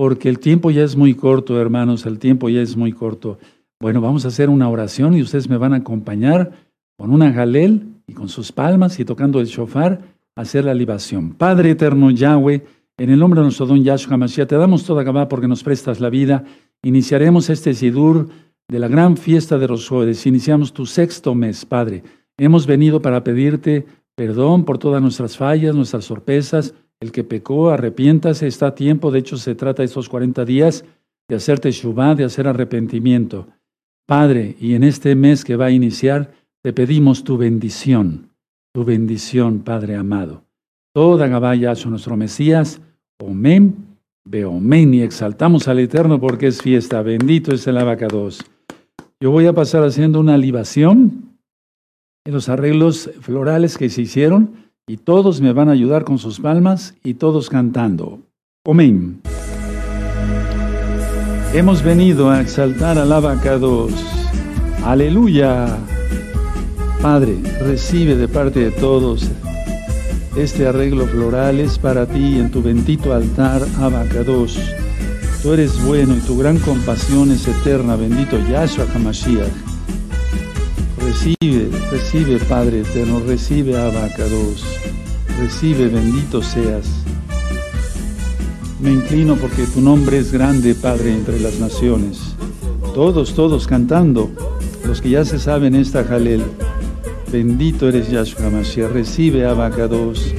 porque el tiempo ya es muy corto, hermanos, el tiempo ya es muy corto. Bueno, vamos a hacer una oración y ustedes me van a acompañar con una jalel y con sus palmas y tocando el shofar, hacer la libación. Padre eterno Yahweh, en el nombre de nuestro don Yahshua Mashiach, te damos toda Gabá porque nos prestas la vida. Iniciaremos este Sidur de la gran fiesta de Roshodes. Iniciamos tu sexto mes, Padre. Hemos venido para pedirte perdón por todas nuestras fallas, nuestras sorpresas. El que pecó, arrepiéntase, está a tiempo. De hecho, se trata estos 40 días de hacerte shubá, de hacer arrepentimiento. Padre, y en este mes que va a iniciar, te pedimos tu bendición, tu bendición, Padre amado. Toda Gabaya, nuestro Mesías, Omen, Beomen, y exaltamos al Eterno porque es fiesta. Bendito es el abacados. Yo voy a pasar haciendo una libación en los arreglos florales que se hicieron y todos me van a ayudar con sus palmas y todos cantando. Amén. Hemos venido a exaltar al abacados. Aleluya. Padre, recibe de parte de todos este arreglo floral es para ti en tu bendito altar, abacados. Tú eres bueno y tu gran compasión es eterna, bendito Yahshua HaMashiach. Recibe, recibe Padre eterno, recibe Abacados, recibe, bendito seas. Me inclino porque tu nombre es grande, Padre, entre las naciones. Todos, todos cantando, los que ya se saben esta Jalel. Bendito eres Yahshua HaMashiach, recibe Abacados,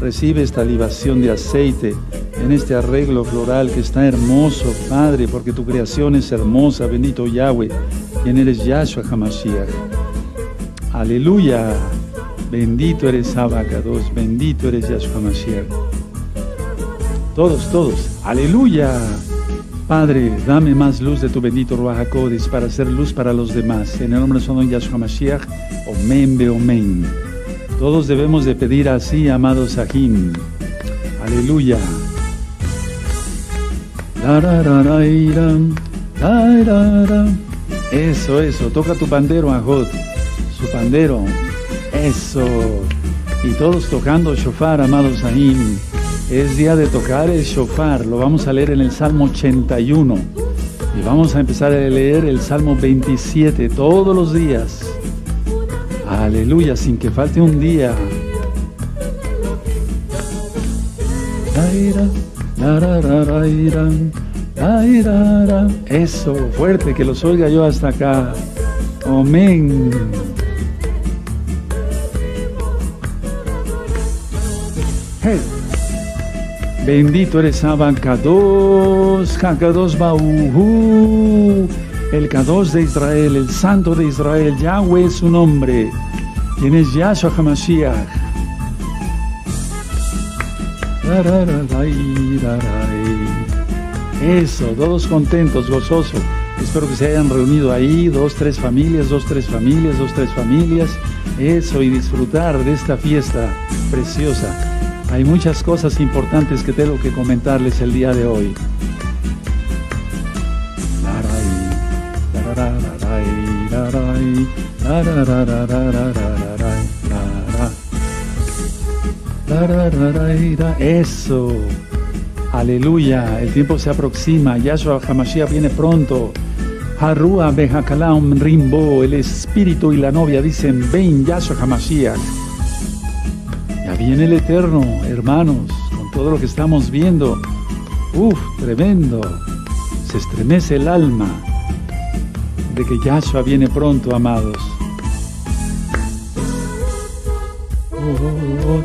recibe esta libación de aceite en este arreglo floral que está hermoso, Padre, porque tu creación es hermosa, bendito Yahweh, quien eres Yahshua HaMashiach. Aleluya, bendito eres Abacados, bendito eres Yahshua HaMashiach. Todos, todos, aleluya. Padre, dame más luz de tu bendito Ruach para hacer luz para los demás. En el nombre de su Yahshua Mashiach, Omen be Omen. Todos debemos de pedir así, amados Sahim. Aleluya. Eso, eso. Toca tu pandero, Ajot. Su pandero. Eso. Y todos tocando shofar, amados Sahim. Es día de tocar el shofar. Lo vamos a leer en el Salmo 81. Y vamos a empezar a leer el Salmo 27 todos los días. Aleluya, sin que falte un día. Eso, fuerte, que los oiga yo hasta acá. Amén. Bendito eres Abacados, Kadosh Bauhu, el Kadosh de Israel, el Santo de Israel, Yahweh es su nombre, quien es Yahshua HaMashiach. Eso, todos contentos, gozosos. Espero que se hayan reunido ahí, dos, tres familias, dos, tres familias, dos, tres familias. Eso, y disfrutar de esta fiesta preciosa. Hay muchas cosas importantes que tengo que comentarles el día de hoy. Eso. Aleluya. El tiempo se aproxima. Yahshua Hamashiach viene pronto. Harua Behakalam Rimbo. El espíritu y la novia dicen: Ven, Yahshua Hamashiach. Viene el eterno, hermanos, con todo lo que estamos viendo. Uf, tremendo. Se estremece el alma de que Yahshua viene pronto, amados.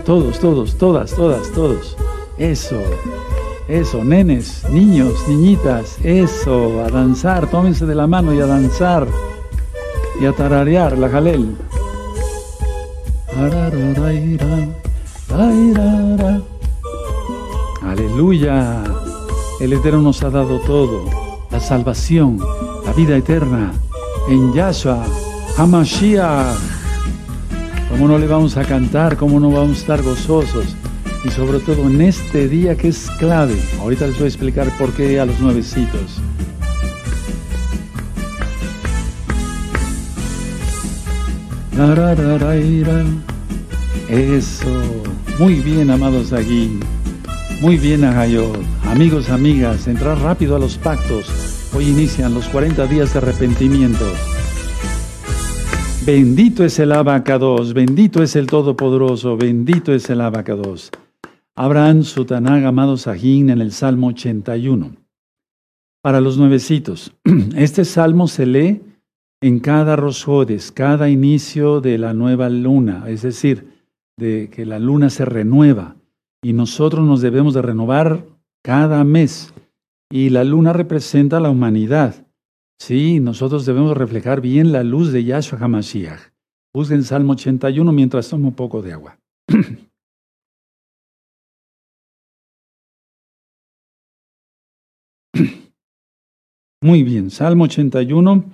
todos, todos, todas, todas, todos. Eso, eso, nenes, niños, niñitas, eso, a danzar, tómense de la mano y a danzar y a tararear la jalel. Aleluya. El Eterno nos ha dado todo, la salvación, la vida eterna en Yahshua, Hamashiach. ¿Cómo no le vamos a cantar? ¿Cómo no vamos a estar gozosos? Y sobre todo en este día que es clave. Ahorita les voy a explicar por qué a los nuevecitos. Eso. Muy bien, amados aquí. Muy bien, Agayot. Amigos, amigas, entrar rápido a los pactos. Hoy inician los 40 días de arrepentimiento. Bendito es el abacados, bendito es el Todopoderoso, bendito es el abacados. Abraham Sutanag, amado Sajín, en el Salmo 81. Para los nuevecitos, este salmo se lee en cada rosjodes, cada inicio de la nueva luna, es decir, de que la luna se renueva y nosotros nos debemos de renovar cada mes. Y la luna representa la humanidad. Sí, nosotros debemos reflejar bien la luz de Yahshua HaMashiach. Busquen Salmo 81 mientras tomo un poco de agua. Muy bien, Salmo 81,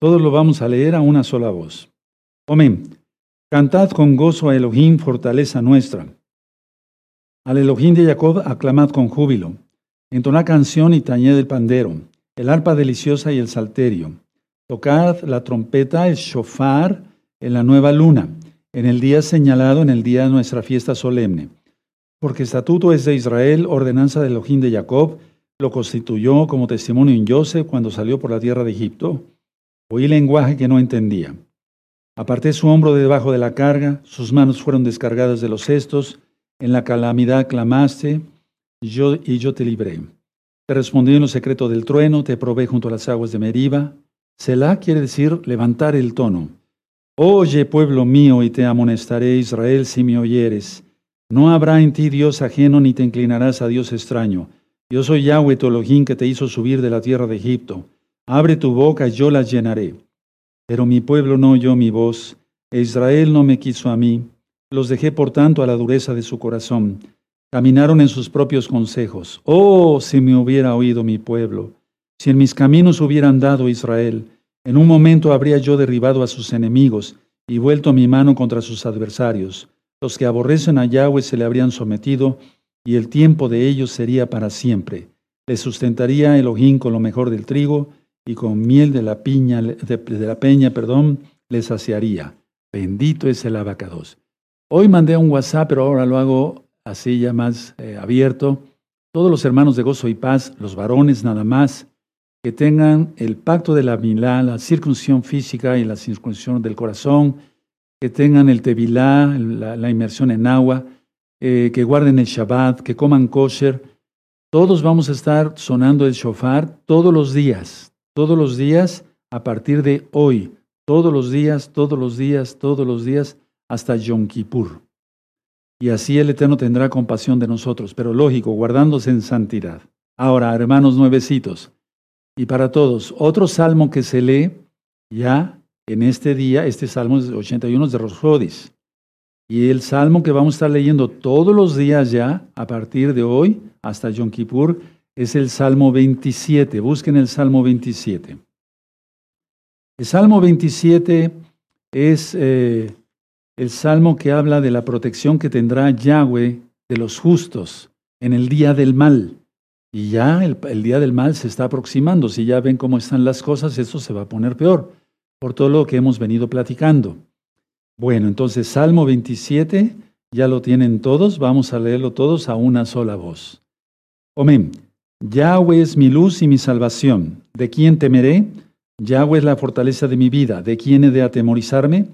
todos lo vamos a leer a una sola voz. Amén. Cantad con gozo a Elohim, fortaleza nuestra. Al Elohim de Jacob aclamad con júbilo. Entonad canción y tañed el pandero el arpa deliciosa y el salterio. Tocad la trompeta, el shofar, en la nueva luna, en el día señalado, en el día de nuestra fiesta solemne. Porque estatuto es de Israel, ordenanza de Elohim de Jacob, lo constituyó como testimonio en Joseph cuando salió por la tierra de Egipto. Oí lenguaje que no entendía. Aparté su hombro de debajo de la carga, sus manos fueron descargadas de los cestos, en la calamidad clamaste, yo, y yo te libré. Te respondí en lo secreto del trueno, te probé junto a las aguas de Meriba. Selah quiere decir levantar el tono. Oye, pueblo mío, y te amonestaré, Israel, si me oyeres. No habrá en ti Dios ajeno, ni te inclinarás a Dios extraño. Yo soy Yahweh, tu Elohim, que te hizo subir de la tierra de Egipto. Abre tu boca, y yo la llenaré. Pero mi pueblo no oyó mi voz, e Israel no me quiso a mí. Los dejé, por tanto, a la dureza de su corazón. Caminaron en sus propios consejos. Oh, si me hubiera oído mi pueblo, si en mis caminos hubiera andado Israel, en un momento habría yo derribado a sus enemigos y vuelto mi mano contra sus adversarios. Los que aborrecen a Yahweh se le habrían sometido y el tiempo de ellos sería para siempre. Les sustentaría el ojín con lo mejor del trigo y con miel de la, piña, de, la peña, perdón, les saciaría. Bendito es el abacados. Hoy mandé un WhatsApp, pero ahora lo hago así ya más eh, abierto, todos los hermanos de gozo y paz, los varones nada más, que tengan el pacto de la milá, la circuncisión física y la circuncisión del corazón, que tengan el tevilá, la, inmersión en agua, eh, que guarden el Shabbat, que coman kosher. Todos vamos a estar sonando el shofar todos los días, todos los días a partir de hoy, todos los días, todos los días, todos los días, hasta Yom Kippur y así el Eterno tendrá compasión de nosotros, pero lógico, guardándose en santidad. Ahora, hermanos nuevecitos, y para todos, otro salmo que se lee ya en este día, este salmo es 81 de Rosjodis, y el salmo que vamos a estar leyendo todos los días ya, a partir de hoy hasta Yom Kippur, es el Salmo 27. Busquen el Salmo 27. El Salmo 27 es eh, el salmo que habla de la protección que tendrá Yahweh de los justos en el día del mal. Y ya el, día del mal se está aproximando. Si ya ven cómo están las cosas, esto se va a poner peor por todo lo que hemos venido platicando. Bueno, entonces Salmo 27, ya lo tienen todos, vamos a leerlo todos a una sola voz. Amén. Yahweh es mi luz y mi salvación. ¿De quién temeré? Yahweh es la fortaleza de mi vida. ¿De quién he de atemorizarme?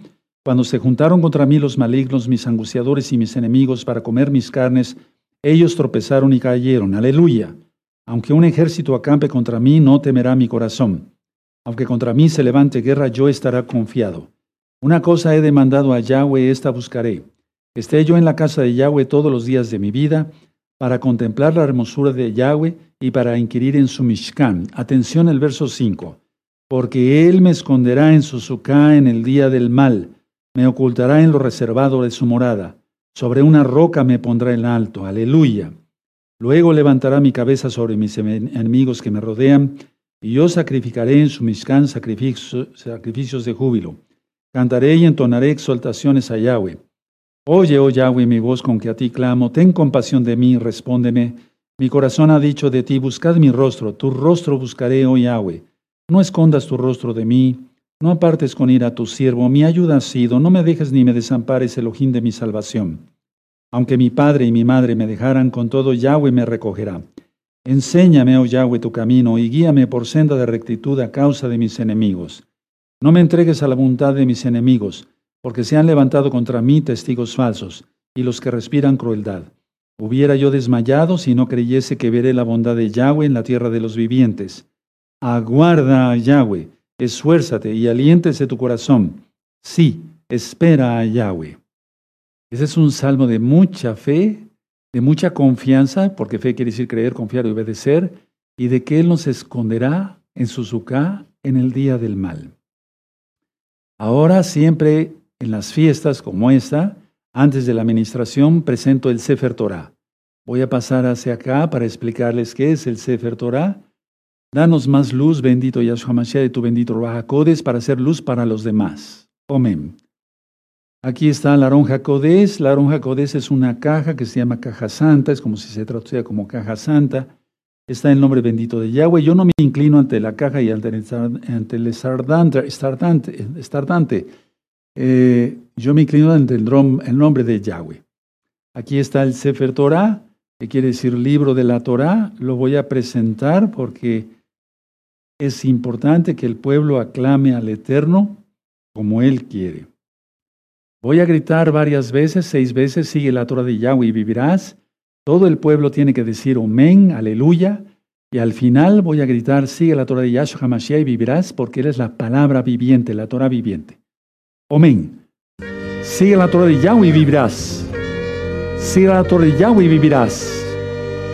Cuando se juntaron contra mí los malignos, mis angustiadores y mis enemigos para comer mis carnes, ellos tropezaron y cayeron. Aleluya. Aunque un ejército acampe contra mí, no temerá mi corazón. Aunque contra mí se levante guerra, yo estaré confiado. Una cosa he demandado a Yahweh, esta buscaré. esté yo en la casa de Yahweh todos los días de mi vida, para contemplar la hermosura de Yahweh y para inquirir en su Mishkan. Atención el verso 5. Porque él me esconderá en su suká en el día del mal me ocultará en lo reservado de su morada. Sobre una roca me pondrá en alto. Aleluya. Luego levantará mi cabeza sobre mis enemigos que me rodean, y yo sacrificaré en su miscán sacrificios de júbilo. Cantaré y entonaré exaltaciones a Yahweh. Oye, oh Yahweh, mi voz con que a ti clamo, ten compasión de mí, respóndeme. Mi corazón ha dicho de ti, buscad mi rostro, tu rostro buscaré, oh Yahweh. No escondas tu rostro de mí, no apartes con ira a tu siervo, mi ayuda ha sido, no me dejes ni me desampares, ojín de mi salvación. Aunque mi padre y mi madre me dejaran, con todo Yahweh me recogerá. Enséñame, oh Yahweh, tu camino y guíame por senda de rectitud a causa de mis enemigos. No me entregues a la voluntad de mis enemigos, porque se han levantado contra mí testigos falsos y los que respiran crueldad. Hubiera yo desmayado si no creyese que veré la bondad de Yahweh en la tierra de los vivientes. Aguarda Yahweh, esfuérzate y aliéntese tu corazón. Sí, espera a Yahweh. Ese es un salmo de mucha fe de mucha confianza, porque fe quiere decir creer, confiar y obedecer, y de que Él nos esconderá en su suká en el día del mal. Ahora siempre en las fiestas como esta, antes de la administración, presento el Sefer Torah. Voy a pasar hacia acá para explicarles qué es el Sefer Torah. Danos más luz, bendito Yahshua Mashiach, de tu bendito Ruach para hacer luz para los demás. Amén. Aquí está la aronja Codés. La aronja Codés es una caja que se llama caja santa, es como si se traduciera como caja santa. Está el nombre bendito de Yahweh. Yo no me inclino ante la caja y ante el estardante. Eh, yo me inclino ante el, el nombre de Yahweh. Aquí está el Sefer Torah, que quiere decir libro de la Torah. Lo voy a presentar porque es importante que el pueblo aclame al Eterno como Él quiere. Voy a gritar varias veces, seis veces, sigue la Torah de Yahweh y vivirás. Todo el pueblo tiene que decir amén, aleluya. Y al final voy a gritar, sigue la Torah de Yahshua HaMashiach y vivirás, porque eres la palabra viviente, la Torah viviente. Amén. Sigue la Torah de Yahweh y vivirás. Sigue la Torah de Yahweh y vivirás.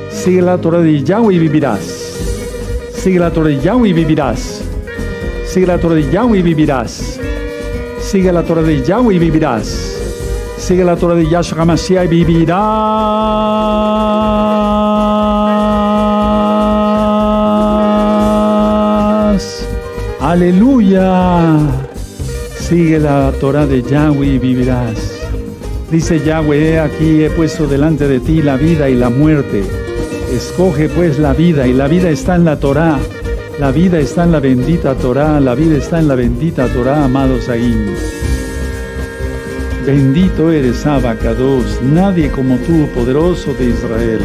Sigue la Torah de Yahweh y vivirás. Sigue la Torah de Yahweh y vivirás. Sigue la Torah de Yahweh y vivirás. Sigue la Torah de Yahweh y vivirás. Sigue la Torah de Yahshua y vivirás. Aleluya. Sigue la Torah de Yahweh y vivirás. Dice Yahweh, aquí he puesto delante de ti la vida y la muerte. Escoge pues la vida y la vida está en la Torah la vida está en la bendita Torah, la vida está en la bendita Torah, amados ahí. Bendito eres, Abacados, nadie como tú, poderoso de Israel.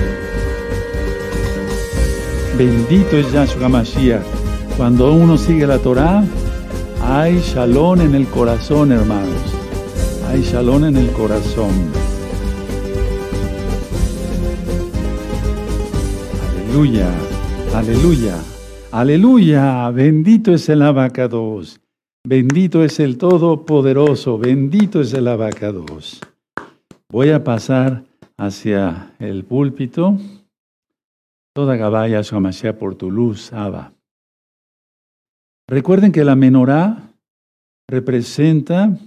Bendito es Yahshua Mashiach. Cuando uno sigue la Torah, hay shalom en el corazón, hermanos. Hay shalom en el corazón. Aleluya, aleluya. Aleluya, bendito es el abacados, bendito es el Todopoderoso, bendito es el abacados. Voy a pasar hacia el púlpito. Toda Gabaya Shomashiach por tu luz, Abba. Recuerden que la menorá representa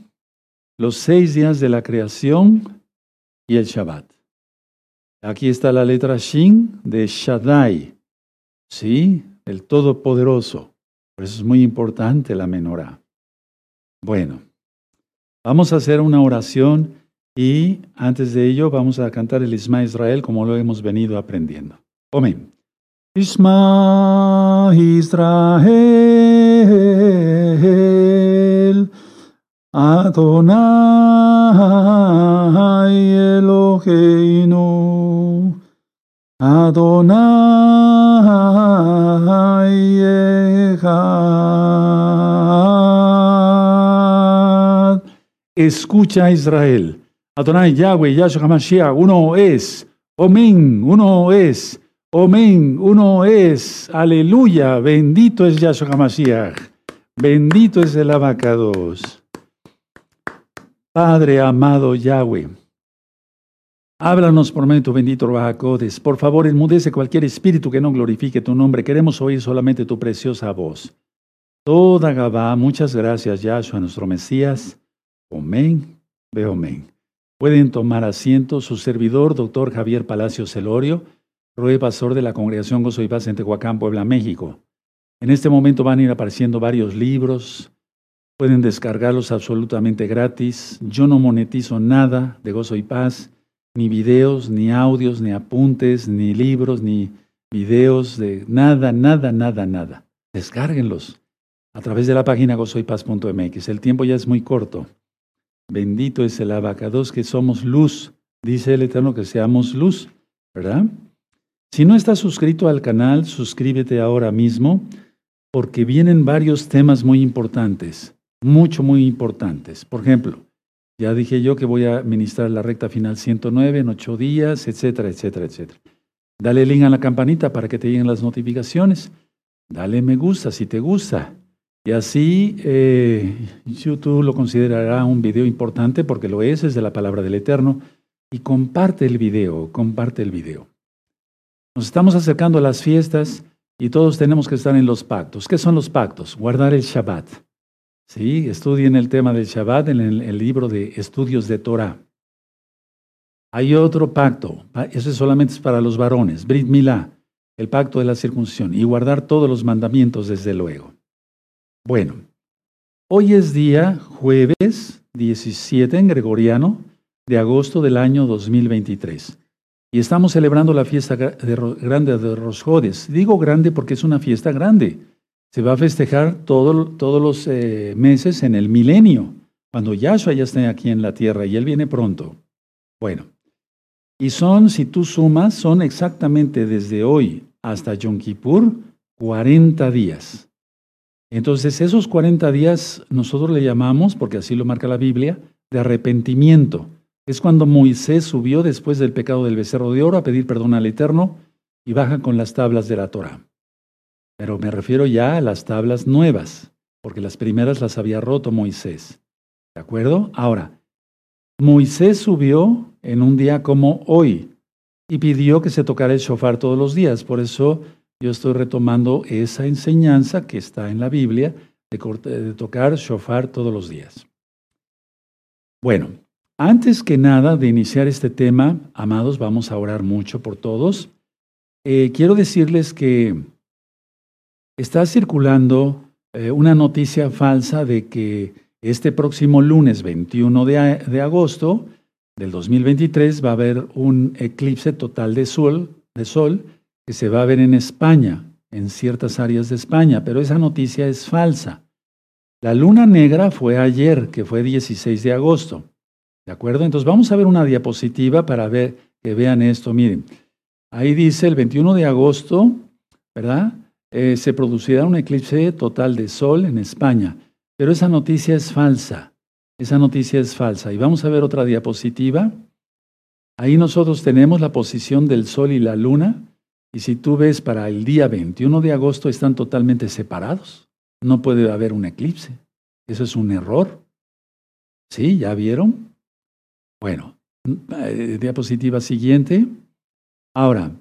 los seis días de la creación y el Shabbat. Aquí está la letra Shin de Shaddai. ¿Sí? el Todopoderoso. Por eso es muy importante la menorá. Bueno, vamos a hacer una oración y antes de ello vamos a cantar el Isma Israel como lo hemos venido aprendiendo. Amén. Isma Israel Adonai Eloheinu Adonai Echad. Escucha Israel. Adonai Yahweh, Yahshua HaMashiach, uno es. Omen, uno es. Omen, uno es. Aleluya. Bendito es Yahshua HaMashiach. Bendito es el abacados. Padre amado Yahweh. Háblanos por medio de tu bendito Rahacodes. Por favor, enmudece cualquier espíritu que no glorifique tu nombre. Queremos oír solamente tu preciosa voz. Toda Gabá, muchas gracias, Yahshua, nuestro Mesías. Amén. Ve amén. Pueden tomar asiento su servidor, doctor Javier Palacio Celorio, Roe Pastor de la Congregación Gozo y Paz en Tehuacán, Puebla, México. En este momento van a ir apareciendo varios libros. Pueden descargarlos absolutamente gratis. Yo no monetizo nada de Gozo y Paz ni videos, ni audios, ni apuntes, ni libros, ni videos de nada, nada, nada, nada. Descárguenlos a través de la página gozoypaz.mx. El tiempo ya es muy corto. Bendito es el abacados que somos luz. Dice el Eterno que seamos luz, ¿verdad? Si no estás suscrito al canal, suscríbete ahora mismo porque vienen varios temas muy importantes, mucho, muy importantes. Por ejemplo, ya dije yo que voy a ministrar la recta final 109 en ocho días, etcétera, etcétera, etcétera. Dale link a la campanita para que te lleguen las notificaciones. Dale me gusta si te gusta. Y así eh, YouTube lo considerará un video importante porque lo es, es de la palabra del Eterno. Y comparte el video, comparte el video. Nos estamos acercando a las fiestas y todos tenemos que estar en los pactos. ¿Qué son los pactos? Guardar el Shabbat. Sí, estudien el tema del Shabbat en el, libro de estudios de Torah. Hay otro pacto, solamente es para los varones, Brit Milá, el pacto de la circuncisión, y guardar todos los mandamientos desde luego. Bueno, hoy es día jueves 17 en gregoriano de agosto del año 2023. Y estamos celebrando la fiesta grande de Rosjodes. Digo grande porque es una fiesta grande. Se va a festejar todos los eh, meses en el milenio, cuando Yahshua ya esté aquí en la tierra y Él viene pronto. Bueno, y son, si tú sumas, son exactamente desde hoy hasta Yom Kippur, 40 días. Entonces, esos 40 días nosotros le llamamos, porque así lo marca la Biblia, de arrepentimiento. Es cuando Moisés subió después del pecado del becerro de oro a pedir perdón al Eterno y baja con las tablas de la Torah. Pero me refiero ya a las tablas nuevas, porque las primeras las había roto Moisés. ¿De acuerdo? Ahora, Moisés subió en un día como hoy y pidió que se tocara el shofar todos los días. Por eso yo estoy retomando esa enseñanza que está en la Biblia de, tocar shofar todos los días. Bueno, antes que nada de iniciar este tema, amados, vamos a orar mucho por todos. Eh, quiero decirles que está circulando eh, una noticia falsa de que este próximo lunes 21 de, de, agosto del 2023 va a haber un eclipse total de sol, de sol que se va a ver en España, en ciertas áreas de España, pero esa noticia es falsa. La luna negra fue ayer, que fue 16 de agosto. ¿De acuerdo? Entonces vamos a ver una diapositiva para ver que vean esto. Miren, ahí dice el 21 de agosto, ¿verdad? Eh, se producirá un eclipse total de sol en España. Pero esa noticia es falsa. Esa noticia es falsa. Y vamos a ver otra diapositiva. Ahí nosotros tenemos la posición del sol y la luna. Y si tú ves para el día 21 de agosto están totalmente separados. No puede haber un eclipse. Eso es un error. ¿Sí? ¿Ya vieron? Bueno, eh, diapositiva siguiente. Ahora,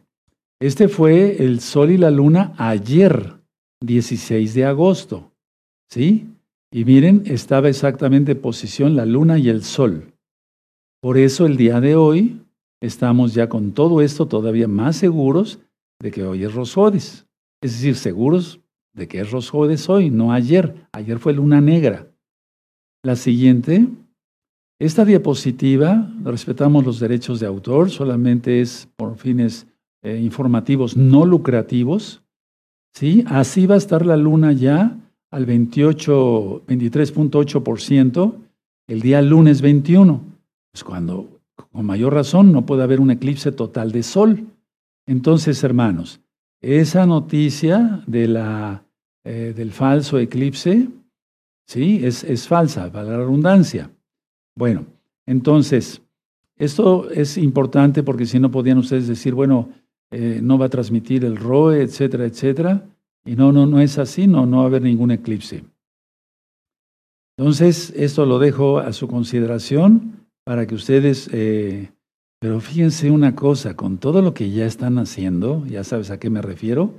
este fue el Sol y la Luna ayer, 16 de agosto. ¿Sí? Y miren, estaba exactamente en posición la Luna y el Sol. Por eso el día de hoy estamos ya con todo esto todavía más seguros de que hoy es Rosjodes. Es decir, seguros de que es Rosjodes hoy, no ayer. Ayer fue Luna Negra. La siguiente. Esta diapositiva, respetamos los derechos de autor, solamente es por fines eh, informativos no lucrativos. ¿sí? Así va a estar la luna ya al 28, 23.8% el día lunes 21. Pues cuando, con mayor razón, no puede haber un eclipse total de sol. Entonces, hermanos, esa noticia eh, del falso eclipse, ¿sí? Es, es falsa, para la redundancia. Bueno, entonces, esto es importante porque si no podían ustedes decir, bueno, eh, no va a transmitir el ROE, etcétera, etcétera. Y no, no, no es así, no, no va a haber ningún eclipse. Entonces, esto lo dejo a su consideración para que ustedes, eh, pero fíjense una cosa, con todo lo que ya están haciendo, ya sabes a qué me refiero,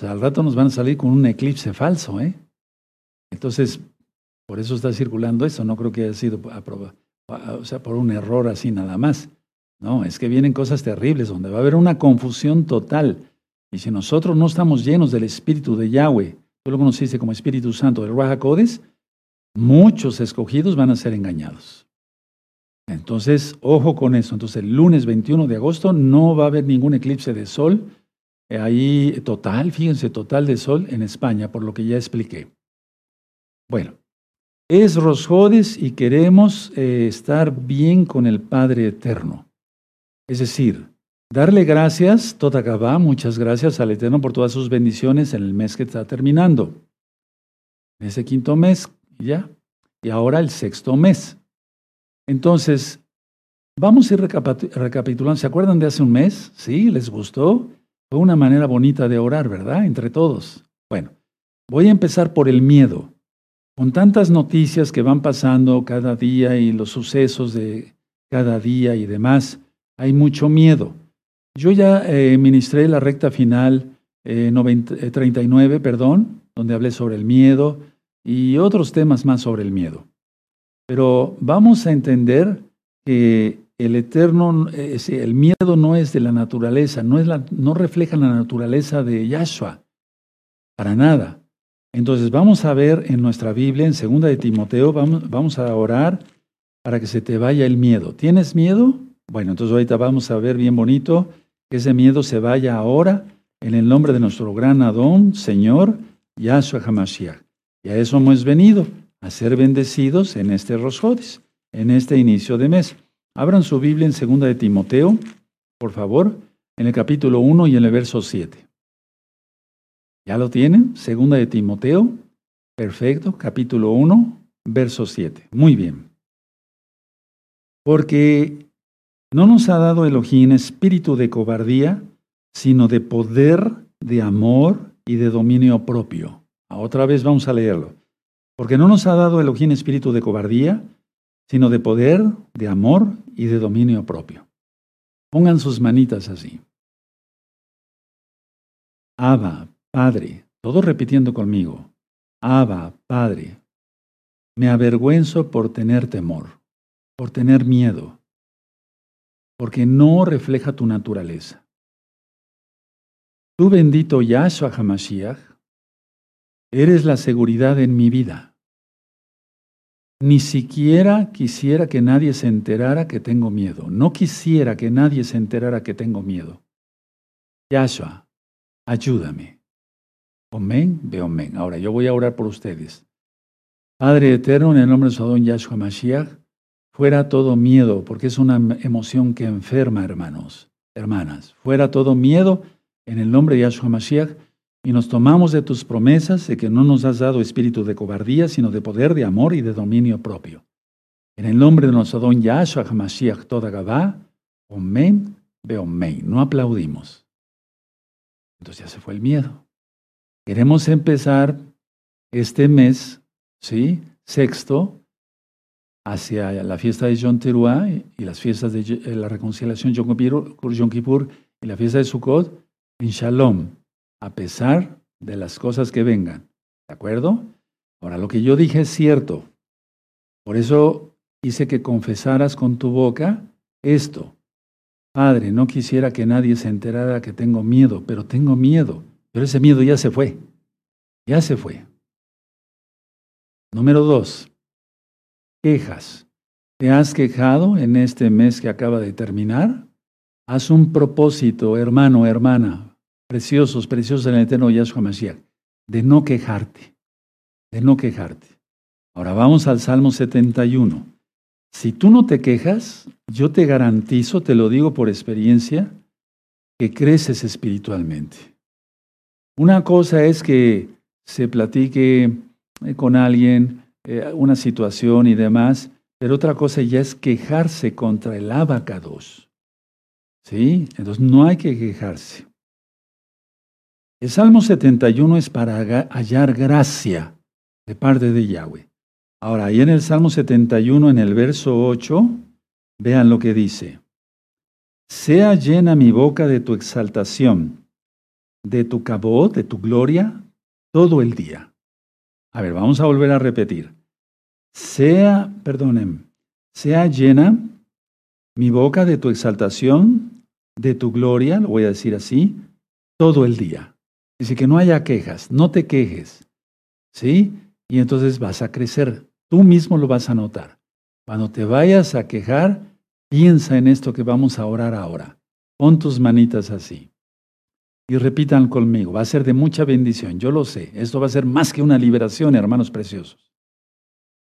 al rato nos van a salir con un eclipse falso, ¿eh? Entonces, por eso está circulando eso, no creo que haya sido aprobado, o sea, por un error así nada más. No, es que vienen cosas terribles donde va a haber una confusión total. Y si nosotros no estamos llenos del Espíritu de Yahweh, tú lo conociste como Espíritu Santo del Raja muchos escogidos van a ser engañados. Entonces, ojo con eso. Entonces, el lunes 21 de agosto no va a haber ningún eclipse de sol. Eh, ahí total, fíjense, total de sol en España, por lo que ya expliqué. Bueno, es Rosjodes y queremos eh, estar bien con el Padre Eterno. Es decir, Darle gracias, Totacabá, muchas gracias al Eterno por todas sus bendiciones en el mes que está terminando. En ese quinto mes, ya. Y ahora el sexto mes. Entonces, vamos a ir recapitulando. ¿Se acuerdan de hace un mes? ¿Sí? ¿Les gustó? Fue una manera bonita de orar, ¿verdad? Entre todos. Bueno, voy a empezar por el miedo. Con tantas noticias que van pasando cada día y los sucesos de cada día y demás, hay mucho miedo. Yo ya eh, ministré la recta final eh, 39, eh, perdón, donde hablé sobre el miedo y otros temas más sobre el miedo. Pero vamos a entender que el eterno, eh, el miedo no es de la naturaleza, no, es la, no refleja la naturaleza de Yahshua, para nada. Entonces vamos a ver en nuestra Biblia, en segunda de Timoteo, vamos, vamos a orar para que se te vaya el miedo. ¿Tienes miedo? Bueno, entonces ahorita vamos a ver bien bonito que ese miedo se vaya ahora en el nombre de nuestro gran Adón, Señor, Yahshua HaMashiach. Y a eso hemos venido, a ser bendecidos en este Rosjodes, en este inicio de mes. Abran su Biblia en segunda de Timoteo, por favor, en el capítulo 1 y en el verso 7. ¿Ya lo tienen? Segunda de Timoteo, perfecto, capítulo 1, verso 7. Muy bien. Porque no nos ha dado Elohim espíritu de cobardía, sino de poder, de amor y de dominio propio. Otra vez vamos a leerlo. Porque no nos ha dado Elohim espíritu de cobardía, sino de poder, de amor y de dominio propio. Pongan sus manitas así. Abba, Padre, todos repitiendo conmigo. Abba, Padre, me avergüenzo por tener temor, por tener miedo porque no refleja tu naturaleza. Tú bendito Yahshua HaMashiach, eres la seguridad en mi vida. Ni siquiera quisiera que nadie se enterara que tengo miedo. No quisiera que nadie se enterara que tengo miedo. Yahshua, ayúdame. Amén, ve amén. Ahora yo voy a orar por ustedes. Padre eterno, en el nombre de su Yahshua Mashiach, Fuera todo miedo, porque es una emoción que enferma, hermanos, hermanas. Fuera todo miedo en el nombre de Yahshua Mashiach y nos tomamos de tus promesas de que no nos has dado espíritu de cobardía, sino de poder, de amor y de dominio propio. En el nombre de nuestro don Yahshua Mashiach toda Gabá, Omen, Beomen. No aplaudimos. Entonces ya se fue el miedo. Queremos empezar este mes, ¿sí? Sexto, hacia la fiesta de Yom Teruah y las fiestas de eh, la reconciliación Yom Kippur, y la fiesta de Sukkot en Shalom, a pesar de las cosas que vengan. ¿De acuerdo? Ahora, lo que yo dije es cierto. Por eso hice que confesaras con tu boca esto. Padre, no quisiera que nadie se enterara que tengo miedo, pero tengo miedo. Pero ese miedo ya se fue. Ya se fue. Número dos, quejas. ¿Te has quejado en este mes que acaba de terminar? Haz un propósito, hermano, hermana, preciosos, preciosos en el eterno Yahshua Mashiach, de no quejarte, de no quejarte. Ahora vamos al Salmo 71. Si tú no te quejas, yo te garantizo, te lo digo por experiencia, que creces espiritualmente. Una cosa es que se platique eh, con alguien eh, una situación y demás, pero otra cosa ya es quejarse contra el abacados. ¿Sí? Entonces no hay que quejarse. El Salmo 71 es para hallar gracia de parte de Yahweh. Ahora, ahí en el Salmo 71, en el verso 8, vean lo que dice. Sea llena mi boca de tu exaltación, de tu cabot, de tu gloria, todo el día. A ver, vamos a volver a repetir. Sea, perdonen, sea llena mi boca de tu exaltación, de tu gloria, lo voy a decir así, todo el día. Dice que no haya quejas, no te quejes. ¿Sí? Y entonces vas a crecer. Tú mismo lo vas a notar. Cuando te vayas a quejar, piensa en esto que vamos a orar ahora. Pon tus manitas así y repitan conmigo. Va a ser de mucha bendición, yo lo sé. Esto va a ser más que una liberación, hermanos preciosos.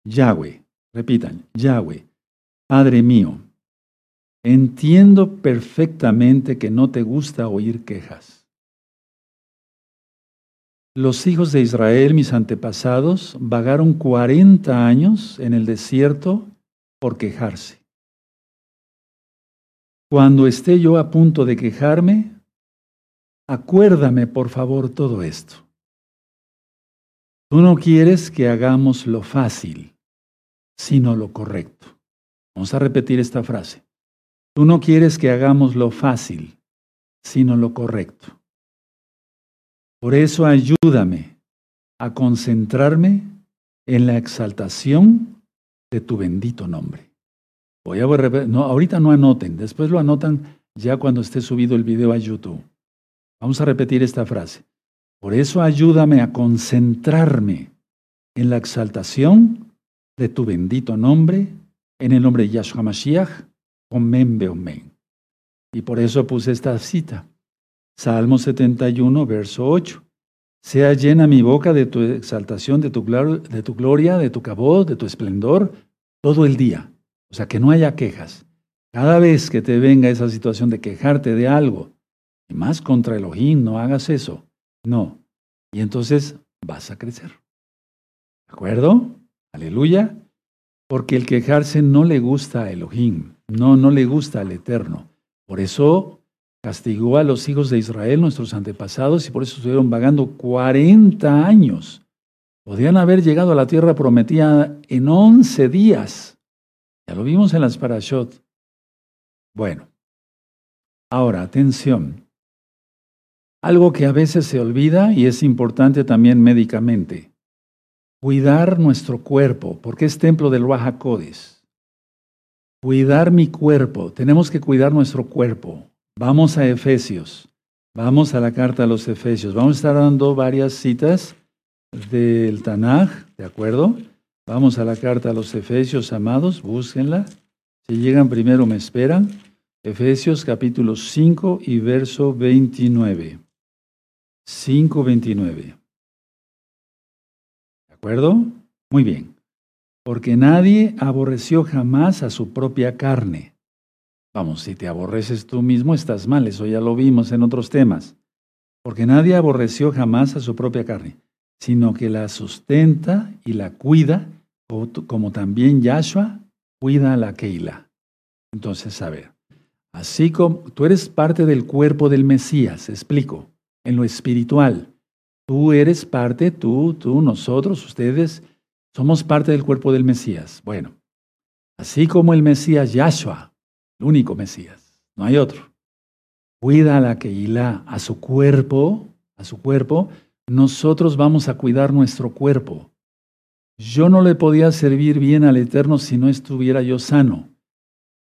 Yahweh, repitan, Yahweh, Padre mío, entiendo perfectamente que no te gusta oír quejas. Los hijos de Israel, mis antepasados, vagaron 40 años en el desierto por quejarse. Cuando esté yo a punto de quejarme, acuérdame por favor todo esto. Tú no quieres que hagamos lo fácil, sino lo correcto. Vamos a repetir esta frase. Tú no quieres que hagamos lo fácil, sino lo correcto. Por eso ayúdame a concentrarme en la exaltación de tu bendito nombre. Voy a no, ahorita no anoten, después lo anotan ya cuando esté subido el video a YouTube. Vamos a repetir esta frase. Por eso ayúdame a concentrarme en la exaltación de tu bendito nombre, en el nombre de Yahshua Mashiach, Omen Beomen. Y por eso puse esta cita. Salmo 71, verso 8. Sea llena mi boca de tu exaltación, de tu, de tu gloria, de tu cabot, de tu esplendor, todo el día. O sea, que no haya quejas. Cada vez que te venga esa situación de quejarte de algo, más contra Elohim, no hagas eso. No. Y entonces vas a crecer. ¿De acuerdo? Aleluya. Porque el quejarse no le gusta a Elohim. No, no le gusta al Eterno. Por eso castigó a los hijos de Israel, nuestros antepasados, y por eso estuvieron vagando 40 años. Podían haber llegado a la tierra prometida en 11 días. Ya lo vimos en las parashot. Bueno, ahora, atención. Algo que a veces se olvida y es importante también médicamente. Cuidar nuestro cuerpo, porque es templo del Codis. Cuidar mi cuerpo. Tenemos que cuidar nuestro cuerpo. Vamos a Efesios. Vamos a la carta a los Efesios. Vamos a estar dando varias citas del Tanaj, ¿de acuerdo? Vamos a la carta a los Efesios, amados, búsquenla. Si llegan primero me esperan. Efesios capítulo 5 y verso 29. 5.29. ¿De acuerdo? Muy bien. Porque nadie aborreció jamás a su propia carne. Vamos, si te aborreces tú mismo, estás mal. Eso ya lo vimos en otros temas. Porque nadie aborreció jamás a su propia carne, sino que la sustenta y la cuida, como también Yahshua cuida a la Keila. Entonces, a ver, así como tú eres parte del cuerpo del Mesías, explico en lo espiritual. Tú eres parte, tú, tú, nosotros, ustedes, somos parte del cuerpo del Mesías. Bueno, así como el Mesías Yahshua, el único Mesías, no hay otro. Cuida a la Keilah, a su cuerpo, a su cuerpo, nosotros vamos a cuidar nuestro cuerpo. Yo no le podía servir bien al Eterno si no estuviera yo sano.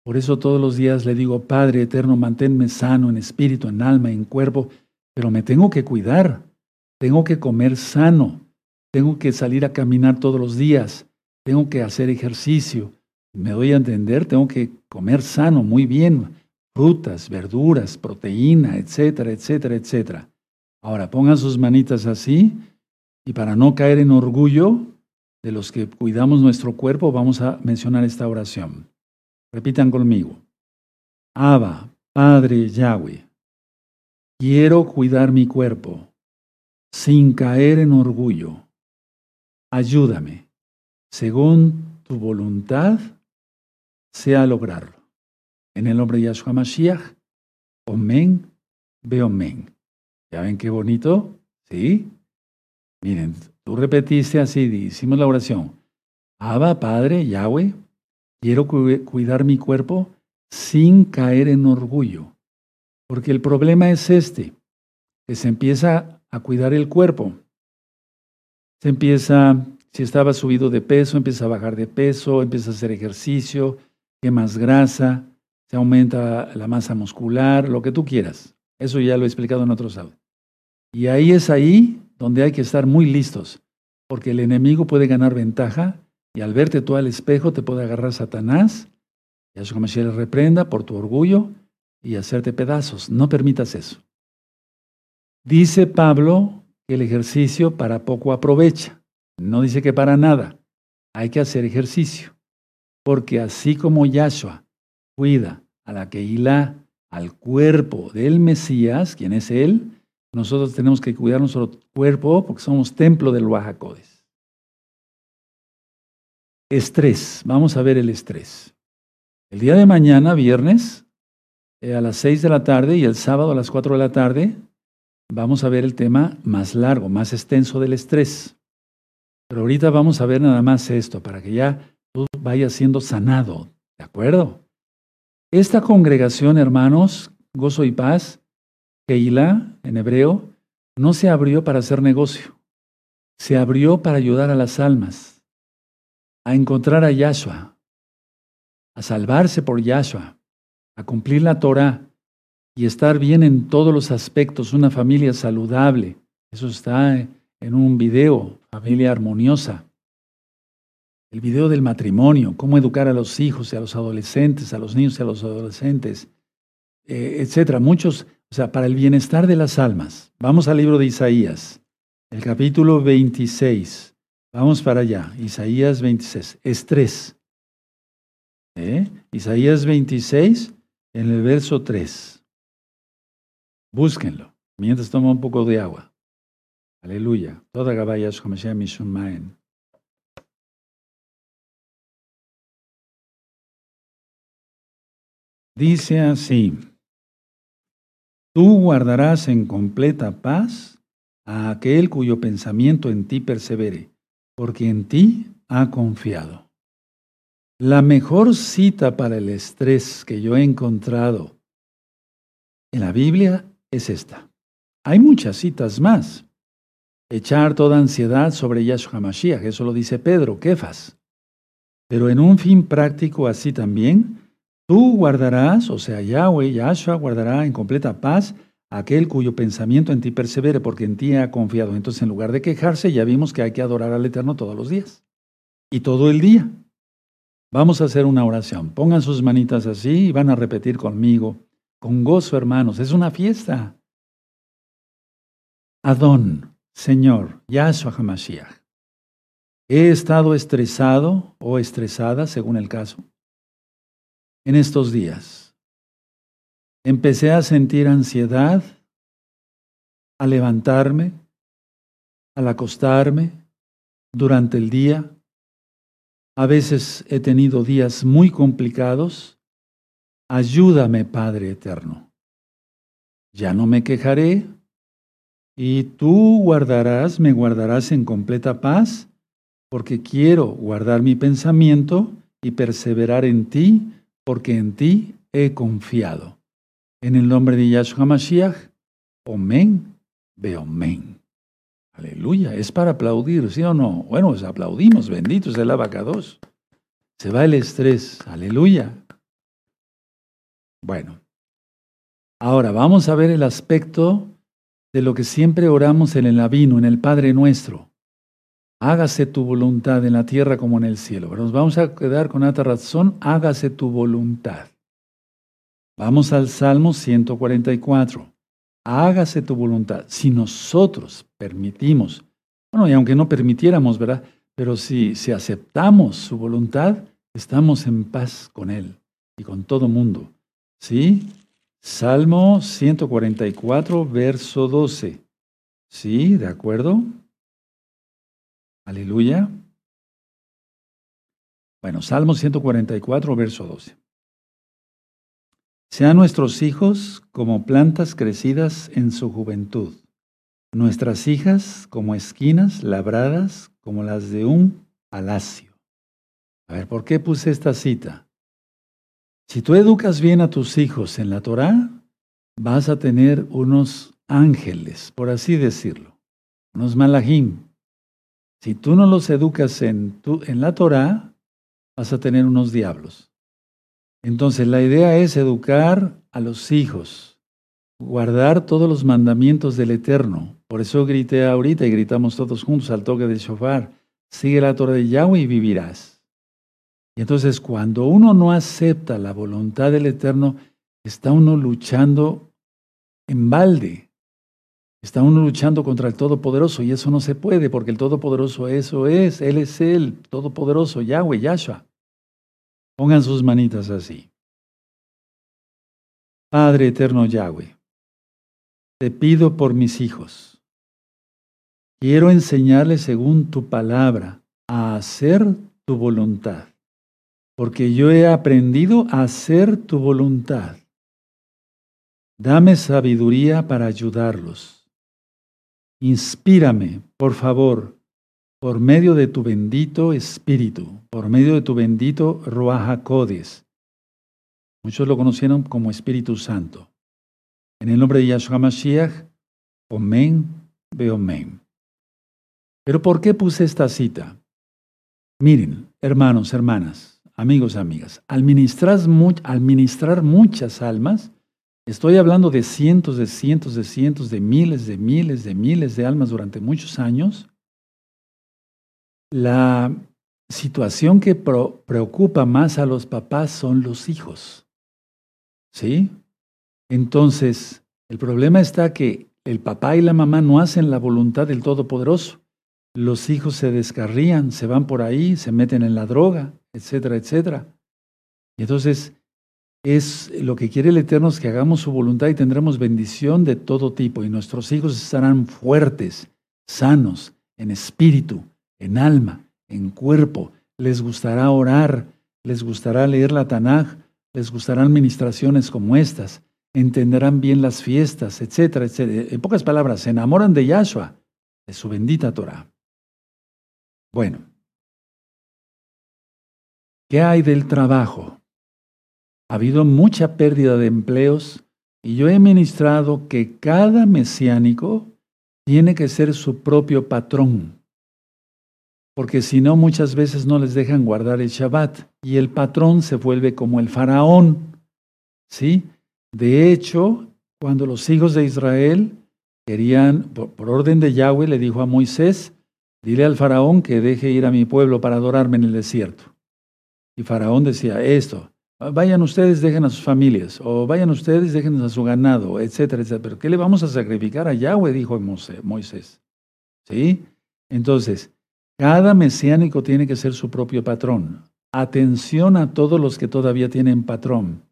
Por eso todos los días le digo, Padre Eterno, manténme sano en espíritu, en alma, en cuerpo, pero me tengo que cuidar, tengo que comer sano, tengo que salir a caminar todos los días, tengo que hacer ejercicio. Me doy a entender, tengo que comer sano, muy bien, frutas, verduras, proteína, etcétera, etcétera, etcétera. Ahora pongan sus manitas así y para no caer en orgullo de los que cuidamos nuestro cuerpo, vamos a mencionar esta oración. Repitan conmigo. Abba, Padre Yahweh, Quiero cuidar mi cuerpo sin caer en orgullo. Ayúdame, según tu voluntad, sea lograrlo. En el nombre de Yahshua Mashiach, Omen, Beomen. ¿Ya ven qué bonito? ¿Sí? Miren, tú repetiste así, hicimos la oración. Abba, Padre, Yahweh, quiero cuidar mi cuerpo sin caer en orgullo porque el problema es este, que se empieza a cuidar el cuerpo. Se empieza, si estaba subido de peso, empieza a bajar de peso, empieza a hacer ejercicio, más grasa, se aumenta la masa muscular, lo que tú quieras. Eso ya lo he explicado en otros audios. Y ahí es ahí donde hay que estar muy listos, porque el enemigo puede ganar ventaja y al verte tú al espejo te puede agarrar Satanás, y a su le reprenda por tu orgullo y hacerte pedazos. No permitas eso. Dice Pablo que el ejercicio para poco aprovecha. No dice que para nada. Hay que hacer ejercicio. Porque así como Yahshua cuida a la Keilah, al cuerpo del Mesías, quien es Él, nosotros tenemos que cuidar nuestro cuerpo porque somos templo del Oaxacodes. Estrés. Vamos a ver el estrés. El día de mañana, viernes, eh, a las 6 de la tarde y el sábado a las 4 de la tarde, vamos a ver el tema más largo, más extenso del estrés. Pero ahorita vamos a ver nada más esto, para que ya tú vayas siendo sanado. ¿De acuerdo? Esta congregación, hermanos, gozo y paz, Keilah, en hebreo, no se abrió para hacer negocio. Se abrió para ayudar a las almas, a encontrar a Yahshua, a salvarse por Yahshua, a cumplir la Torah y estar bien en todos los aspectos, una familia saludable. Eso está en un video, familia armoniosa. El video del matrimonio, cómo educar a los hijos y a los adolescentes, a los niños y a los adolescentes, eh, etcétera. Muchos, o sea, para el bienestar de las almas. Vamos al libro de Isaías, el capítulo 26. Vamos para allá, Isaías 26. Estrés. ¿Eh? Isaías 26, en el verso 3. Búsquenlo, mientras toma un poco de agua. Aleluya. Toda Gabayas Maen. Dice así, tú guardarás en completa paz a aquel cuyo pensamiento en ti persevere, porque en ti ha confiado. La mejor cita para el estrés que yo he encontrado en la Biblia es esta. Hay muchas citas más. Echar toda ansiedad sobre Yahshua Mashiach, eso lo dice Pedro, Kefas. Pero en un fin práctico así también, tú guardarás, o sea, Yahweh, Yahshua guardará en completa paz aquel cuyo pensamiento en ti persevere, porque en ti ha confiado. Entonces, en lugar de quejarse, ya vimos que hay que adorar al Eterno todos los días y todo el día. Vamos a hacer una oración. Pongan sus manitas así y van a repetir conmigo. Con gozo, hermanos. Es una fiesta. Adón, Señor, Yahshua HaMashiach. He estado estresado o estresada, según el caso, en estos días. Empecé a sentir ansiedad al levantarme, al acostarme durante el día a veces he tenido días muy complicados. Ayúdame, Padre Eterno. Ya no me quejaré y tú guardarás, me guardarás en completa paz, porque quiero guardar mi pensamiento y perseverar en ti, porque en ti he confiado. En el nombre de Yahshua Mashiach, Omen, Beomen. Aleluya, es para aplaudir, ¿sí o no? Bueno, pues aplaudimos, bendito es el abacados. Se va el estrés, aleluya. Bueno, ahora vamos a ver el aspecto de lo que siempre oramos en el Avino, en el Padre Nuestro. Hágase tu voluntad en la tierra como en el cielo. Pero nos vamos a quedar con esta razón, hágase tu voluntad. Vamos al Salmo 144 hágase tu voluntad. Si nosotros permitimos, bueno, y aunque no permitiéramos, ¿verdad? Pero si, aceptamos su voluntad, estamos en paz con Él y con todo mundo. ¿Sí? Salmo 144, verso 12. ¿Sí? ¿De acuerdo? Aleluya. Bueno, Salmo 144, verso 12. Sean nuestros hijos como plantas crecidas en su juventud, nuestras hijas como esquinas labradas como las de un palacio. A ver, ¿por qué puse esta cita? Si tú educas bien a tus hijos en la Torá, vas a tener unos ángeles, por así decirlo, unos malajim. Si tú no los educas en, tu, en la Torá, vas a tener unos diablos. Entonces la idea es educar a los hijos, guardar todos los mandamientos del Eterno. Por eso grité ahorita y gritamos todos juntos al toque del shofar, sigue la Torah de Yahweh y vivirás. Y entonces cuando uno no acepta la voluntad del Eterno, está uno luchando en balde. Está uno luchando contra el Todopoderoso y eso no se puede porque el Todopoderoso eso es, Él es el Todopoderoso, Yahweh, Yahshua. Pongan sus manitas así. Padre eterno Yahweh, te pido por mis hijos. Quiero enseñarles según tu palabra a hacer tu voluntad, porque yo he aprendido a hacer tu voluntad. Dame sabiduría para ayudarlos. Inspírame, por favor, por medio de tu bendito Espíritu, por medio de tu bendito Ruach Muchos lo conocieron como Espíritu Santo. En el nombre de Yahshua Mashiach, Omen, Beomen. Pero ¿por qué puse esta cita? Miren, hermanos, hermanas, amigos, amigas, al ministrar, al ministrar muchas almas, estoy hablando de cientos, de cientos, de cientos, de miles, de miles, de miles de almas durante muchos años, la situación que preocupa más a los papás son los hijos. ¿Sí? Entonces, el problema está que el papá y la mamá no hacen la voluntad del Todopoderoso. Los hijos se descarrían, se van por ahí, se meten en la droga, etcétera, etcétera. Y entonces, es lo que quiere el Eterno es que hagamos su voluntad y tendremos bendición de todo tipo. Y nuestros hijos estarán fuertes, sanos, en espíritu, en alma, en cuerpo. Les gustará orar, les gustará leer la Tanaj, les gustarán ministraciones como estas, entenderán bien las fiestas, etcétera, etcétera. En pocas palabras, se enamoran de Yahshua, de su bendita Torah. Bueno, ¿qué hay del trabajo? Ha habido mucha pérdida de empleos y yo he ministrado que cada mesiánico tiene que ser su propio patrón porque si no muchas veces no les dejan guardar el Shabbat y el patrón se vuelve como el faraón. ¿Sí? De hecho, cuando los hijos de Israel querían, por, orden de Yahweh, le dijo a Moisés, dile al faraón que deje ir a mi pueblo para adorarme en el desierto. Y faraón decía, esto, vayan ustedes, dejen a sus familias, o vayan ustedes, dejen a su ganado, etcétera, etcétera. Pero ¿qué le vamos a sacrificar a Yahweh? Dijo Moisés. ¿Sí? Entonces, cada mesiánico tiene que ser su propio patrón. Atención a todos los que todavía tienen patrón.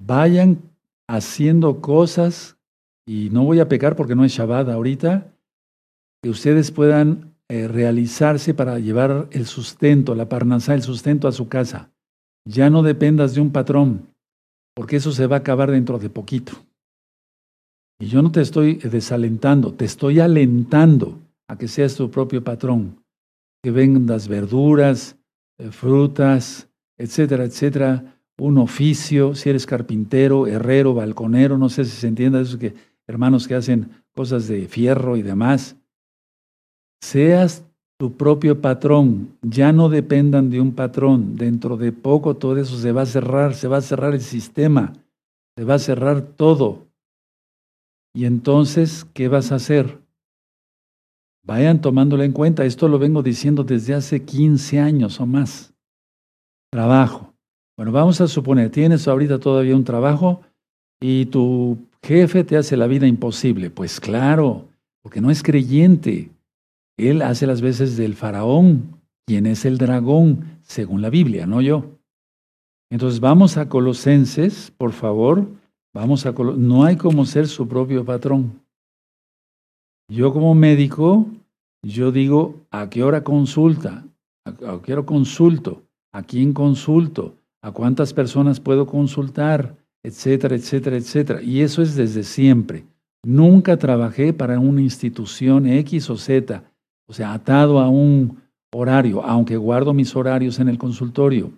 Vayan haciendo cosas, y no voy a pecar porque no es Shabbat ahorita, que ustedes puedan eh, realizarse para llevar el sustento, la parnasá, el sustento a su casa. Ya no dependas de un patrón, porque eso se va a acabar dentro de poquito. Y yo no te estoy desalentando, te estoy alentando a que seas tu propio patrón, que vendas verduras, eh, frutas, etcétera, etcétera, un oficio, si eres carpintero, herrero, balconero, no sé si se entiende eso que hermanos que hacen cosas de fierro y demás. Seas tu propio patrón, ya no dependan de un patrón. Dentro de poco todo eso se va a cerrar, se va a cerrar el sistema, se va a cerrar todo. Y entonces, ¿qué vas a hacer? Vayan tomándolo en cuenta. Esto lo vengo diciendo desde hace 15 años o más. Trabajo. Bueno, vamos a suponer, tienes ahorita todavía un trabajo y tu jefe te hace la vida imposible. Pues claro, porque no es creyente. Él hace las veces del faraón, quien es el dragón, según la Biblia, no yo. Entonces vamos a Colosenses, por favor. Vamos a no hay como ser su propio patrón. Yo como médico yo digo, ¿a qué hora consulta? ¿A qué hora consulto? ¿A quién consulto? ¿A cuántas personas puedo consultar? Etcétera, etcétera, etcétera. Y eso es desde siempre. Nunca trabajé para una institución X o Z, o sea, atado a un horario, aunque guardo mis horarios en el consultorio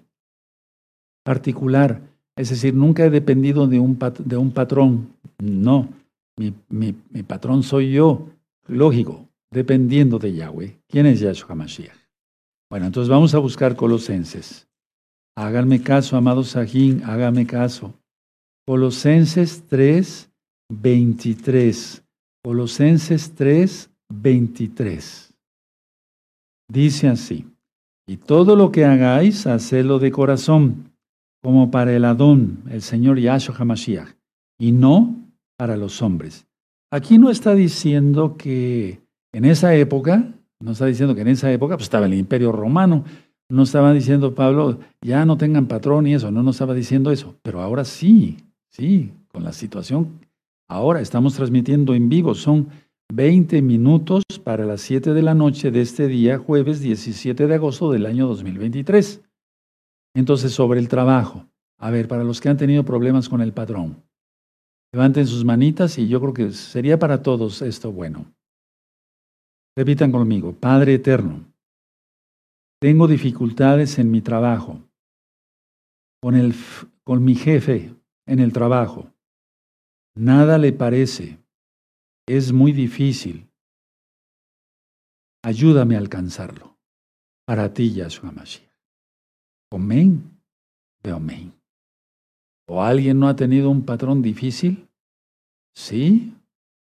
particular. Es decir, nunca he dependido de un, de un patrón. No, mi, mi, mi patrón soy yo. Lógico, dependiendo de Yahweh. ¿Quién es Yahshua Mashiach? Bueno, entonces vamos a buscar Colosenses. Háganme caso, amados Sajín, háganme caso. Colosenses 3, 23. Colosenses 3, 23. Dice así, y todo lo que hagáis, hacedlo de corazón, como para el Adón, el Señor Yahshua HaMashiach, y no para los hombres. Aquí no está diciendo que en esa época, no está diciendo que en esa época pues estaba el imperio romano, no estaba diciendo Pablo, ya no tengan patrón y eso, no nos estaba diciendo eso, pero ahora sí, Sí, con la situación. Ahora estamos transmitiendo en vivo, son 20 minutos para las 7 de la noche de este día, jueves 17 de agosto del año 2023. Entonces, sobre el trabajo. A ver, para los que han tenido problemas con el patrón, levanten sus manitas y yo creo que sería para todos esto bueno. Repitan conmigo, Padre Eterno, tengo dificultades en mi trabajo, con, el, con mi jefe en el trabajo. Nada le parece. Es muy difícil. Ayúdame a alcanzarlo. Para ti, Yahshua Mashiach. Amén de amén. ¿O alguien no ha tenido un patrón difícil? Sí,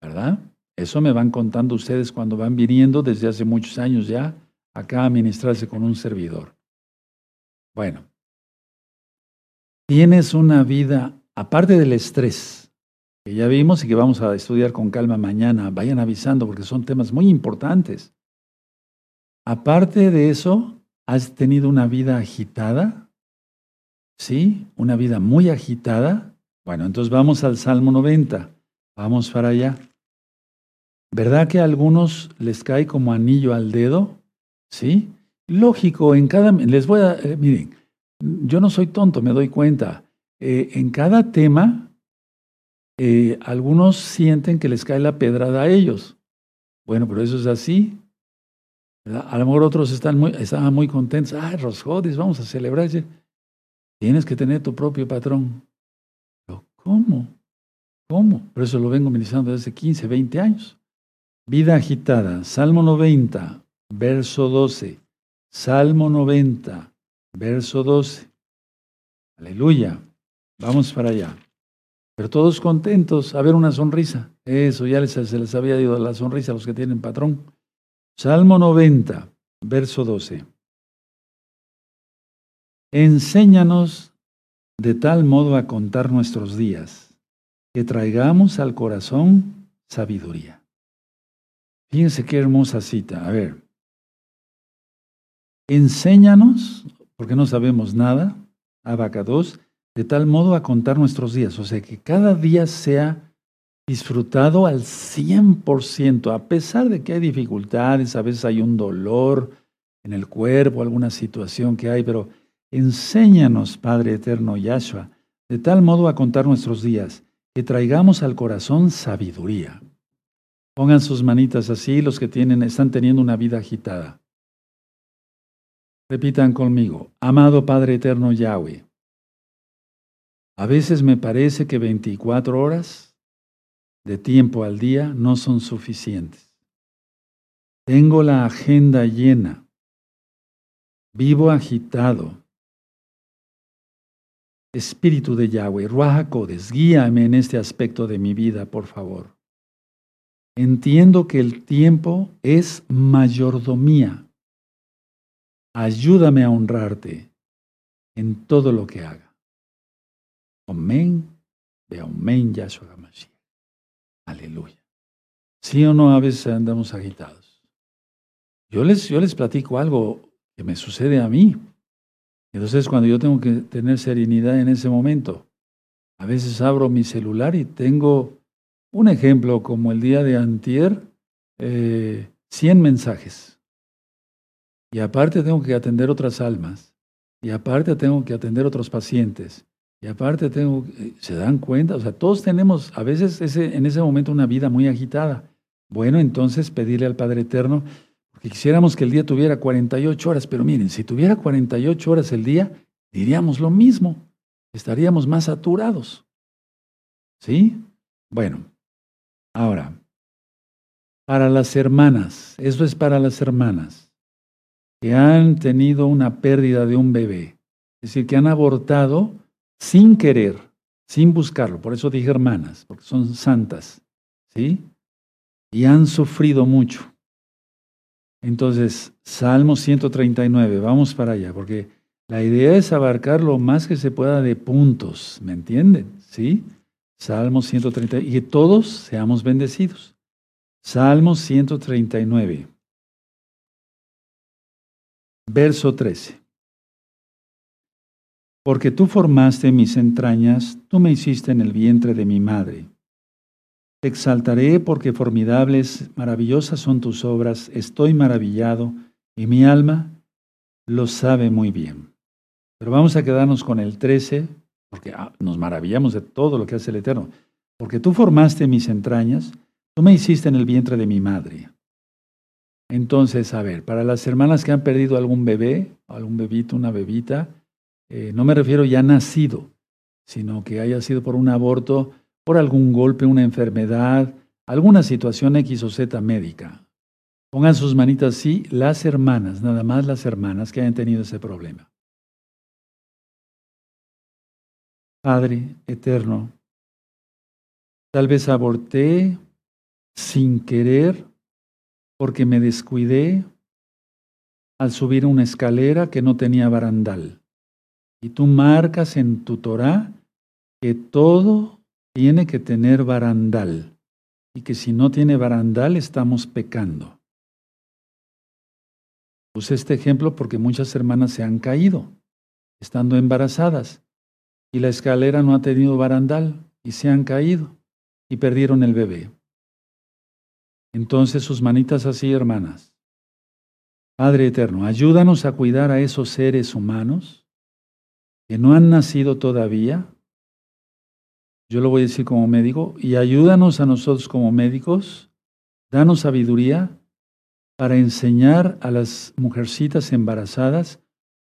¿verdad? Eso me van contando ustedes cuando van viniendo desde hace muchos años ya acá a ministrarse con un servidor. Bueno, tienes una vida, aparte del estrés, que ya vimos y que vamos a estudiar con calma mañana, vayan avisando porque son temas muy importantes. Aparte de eso, ¿has tenido una vida agitada? ¿Sí? ¿Una vida muy agitada? Bueno, entonces vamos al Salmo 90. Vamos para allá. ¿Verdad que a algunos les cae como anillo al dedo? ¿Sí? Lógico, en cada... Les voy a... Eh, miren, yo no soy tonto, me doy cuenta. Eh, en cada tema, eh, algunos sienten que les cae la pedrada a ellos. Bueno, pero eso es así. A lo mejor otros están muy, estaban muy contentos. Ay, Rosjodis, vamos a celebrar. Tienes que tener tu propio patrón. ¿cómo? ¿Cómo? Por eso lo vengo ministrando desde hace 15, 20 años. Vida agitada, Salmo 90, verso 12. Salmo 90, verso 12. Aleluya. Vamos para allá. Pero todos contentos, a ver una sonrisa. Eso ya se les había ido la sonrisa a los que tienen patrón. Salmo 90, verso 12. Enséñanos de tal modo a contar nuestros días, que traigamos al corazón sabiduría. Fíjense qué hermosa cita. A ver. Enséñanos, porque no sabemos nada, Abacados, de tal modo a contar nuestros días. O sea, que cada día sea disfrutado al 100%, a pesar de que hay dificultades, a veces hay un dolor en el cuerpo, alguna situación que hay, pero enséñanos, Padre Eterno Yahshua, de tal modo a contar nuestros días, que traigamos al corazón sabiduría. Pongan sus manitas así los que tienen, están teniendo una vida agitada. Repitan conmigo, amado Padre Eterno Yahweh. A veces me parece que 24 horas de tiempo al día no son suficientes. Tengo la agenda llena. Vivo agitado. Espíritu de Yahweh, Ruaja guíame en este aspecto de mi vida, por favor. Entiendo que el tiempo es mayordomía. Ayúdame a honrarte en todo lo que haga. Amén de Amén Yahshua Mashiach. Aleluya. ¿Sí o no a veces andamos agitados? Yo les, yo les platico algo que me sucede a mí. Entonces cuando yo tengo que tener serenidad en ese momento, a veces abro mi celular y tengo un ejemplo como el día de antier, eh, 100 mensajes. Y aparte tengo que atender otras almas. Y aparte tengo que atender otros pacientes. Y aparte tengo, eh, ¿se dan cuenta? O sea, todos tenemos a veces ese, en ese momento una vida muy agitada. Bueno, entonces pedirle al Padre Eterno, porque quisiéramos que el día tuviera 48 horas, pero miren, si tuviera 48 horas el día, diríamos lo mismo, estaríamos más saturados. ¿Sí? Bueno, Ahora, para las hermanas, eso es para las hermanas que han tenido una pérdida de un bebé, es decir, que han abortado sin querer, sin buscarlo, por eso dije hermanas, porque son santas, ¿sí? Y han sufrido mucho. Entonces, Salmo 139, vamos para allá, porque la idea es abarcar lo más que se pueda de puntos, ¿me entienden? ¿Sí? Salmo 130, y que todos seamos bendecidos. Salmo 139, verso 13. Porque tú formaste mis entrañas, tú me hiciste en el vientre de mi madre. Te exaltaré porque formidables, maravillosas son tus obras, estoy maravillado y mi alma lo sabe muy bien. Pero vamos a quedarnos con el 13, porque ah, nos maravillamos de todo lo que hace el Eterno. Porque tú formaste mis entrañas, tú me hiciste en el vientre de mi madre. Entonces, a ver, para las hermanas que han perdido algún bebé, algún bebito, una bebita, eh, no me refiero ya nacido, sino que haya sido por un aborto, por algún golpe, una enfermedad, alguna situación X o Z médica. Pongan sus manitas así, las hermanas, nada más las hermanas que hayan tenido ese problema. Padre eterno, tal vez aborté sin querer porque me descuidé al subir una escalera que no tenía barandal. Y tú marcas en tu Torah que todo tiene que tener barandal y que si no tiene barandal estamos pecando. Puse este ejemplo porque muchas hermanas se han caído estando embarazadas y la escalera no ha tenido barandal y se han caído y perdieron el bebé. Entonces sus manitas así, hermanas. Padre Eterno, ayúdanos a cuidar a esos seres humanos que no han nacido todavía yo lo voy a decir como médico, y ayúdanos a nosotros como médicos, danos sabiduría para enseñar a las mujercitas embarazadas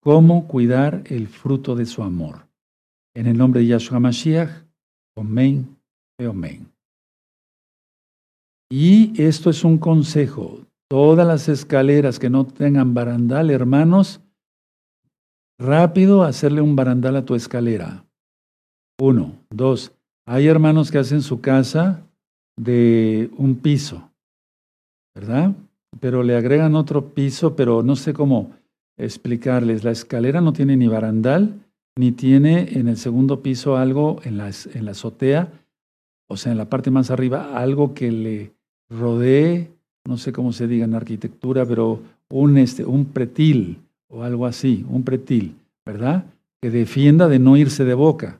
cómo cuidar el fruto de su amor. En el nombre de Yahshua Mashiach, amén, amén. Y esto es un consejo. Todas las escaleras que no tengan barandal, hermanos, rápido hacerle un barandal a tu escalera. Uno, dos, hay hermanos que hacen su casa de un piso, ¿verdad? Pero le agregan otro piso, pero no sé cómo explicarles. La escalera no tiene ni barandal, ni tiene en el segundo piso algo en la, en la azotea, o sea, en la parte más arriba, algo que le rodee, no sé cómo se diga en arquitectura, pero un, este, un pretil o algo así, un pretil, ¿verdad? Que defienda de no irse de boca.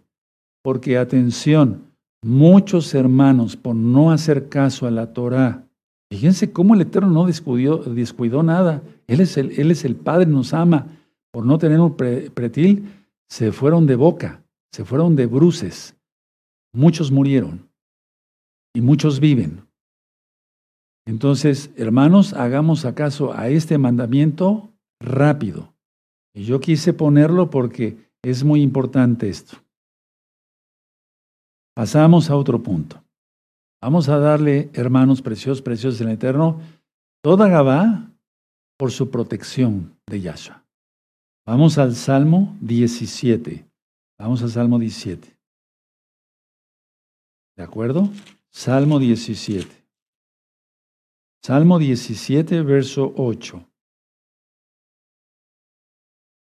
Porque atención, muchos hermanos por no hacer caso a la Torah, fíjense cómo el Eterno no descuidó, descuidó nada. Él es, el, él es el Padre, nos ama. Por no tener un pretil, se fueron de boca, se fueron de bruces. Muchos murieron y muchos viven. Entonces, hermanos, hagamos acaso a este mandamiento rápido. Y yo quise ponerlo porque es muy importante esto. Pasamos a otro punto. Vamos a darle, hermanos preciosos, preciosos en el Eterno, toda Gabá por su protección de Yahshua. Vamos al Salmo 17. Vamos al Salmo 17. ¿De acuerdo? Salmo 17. Salmo 17, verso 8.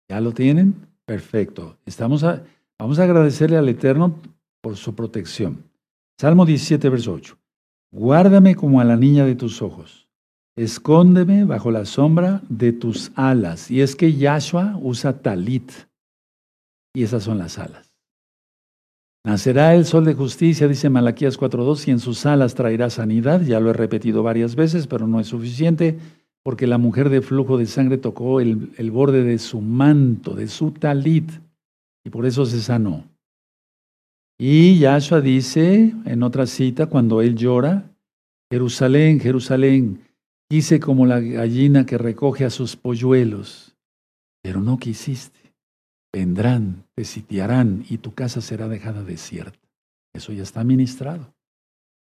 ¿Ya lo tienen? Perfecto. Estamos a, vamos a agradecerle al Eterno por su protección. Salmo 17, verso 8. Guárdame como a la niña de tus ojos. Escóndeme bajo la sombra de tus alas. Y es que Yahshua usa talit. Y esas son las alas. Nacerá el sol de justicia, dice Malaquías 4.2, y en sus alas traerá sanidad. Ya lo he repetido varias veces, pero no es suficiente, porque la mujer de flujo de sangre tocó el, el borde de su manto, de su talit, y por eso se sanó. Y Yahshua dice en otra cita, cuando él llora, Jerusalén, Jerusalén, quise como la gallina que recoge a sus polluelos, pero no quisiste. Vendrán, te sitiarán y tu casa será dejada desierta. Eso ya está ministrado.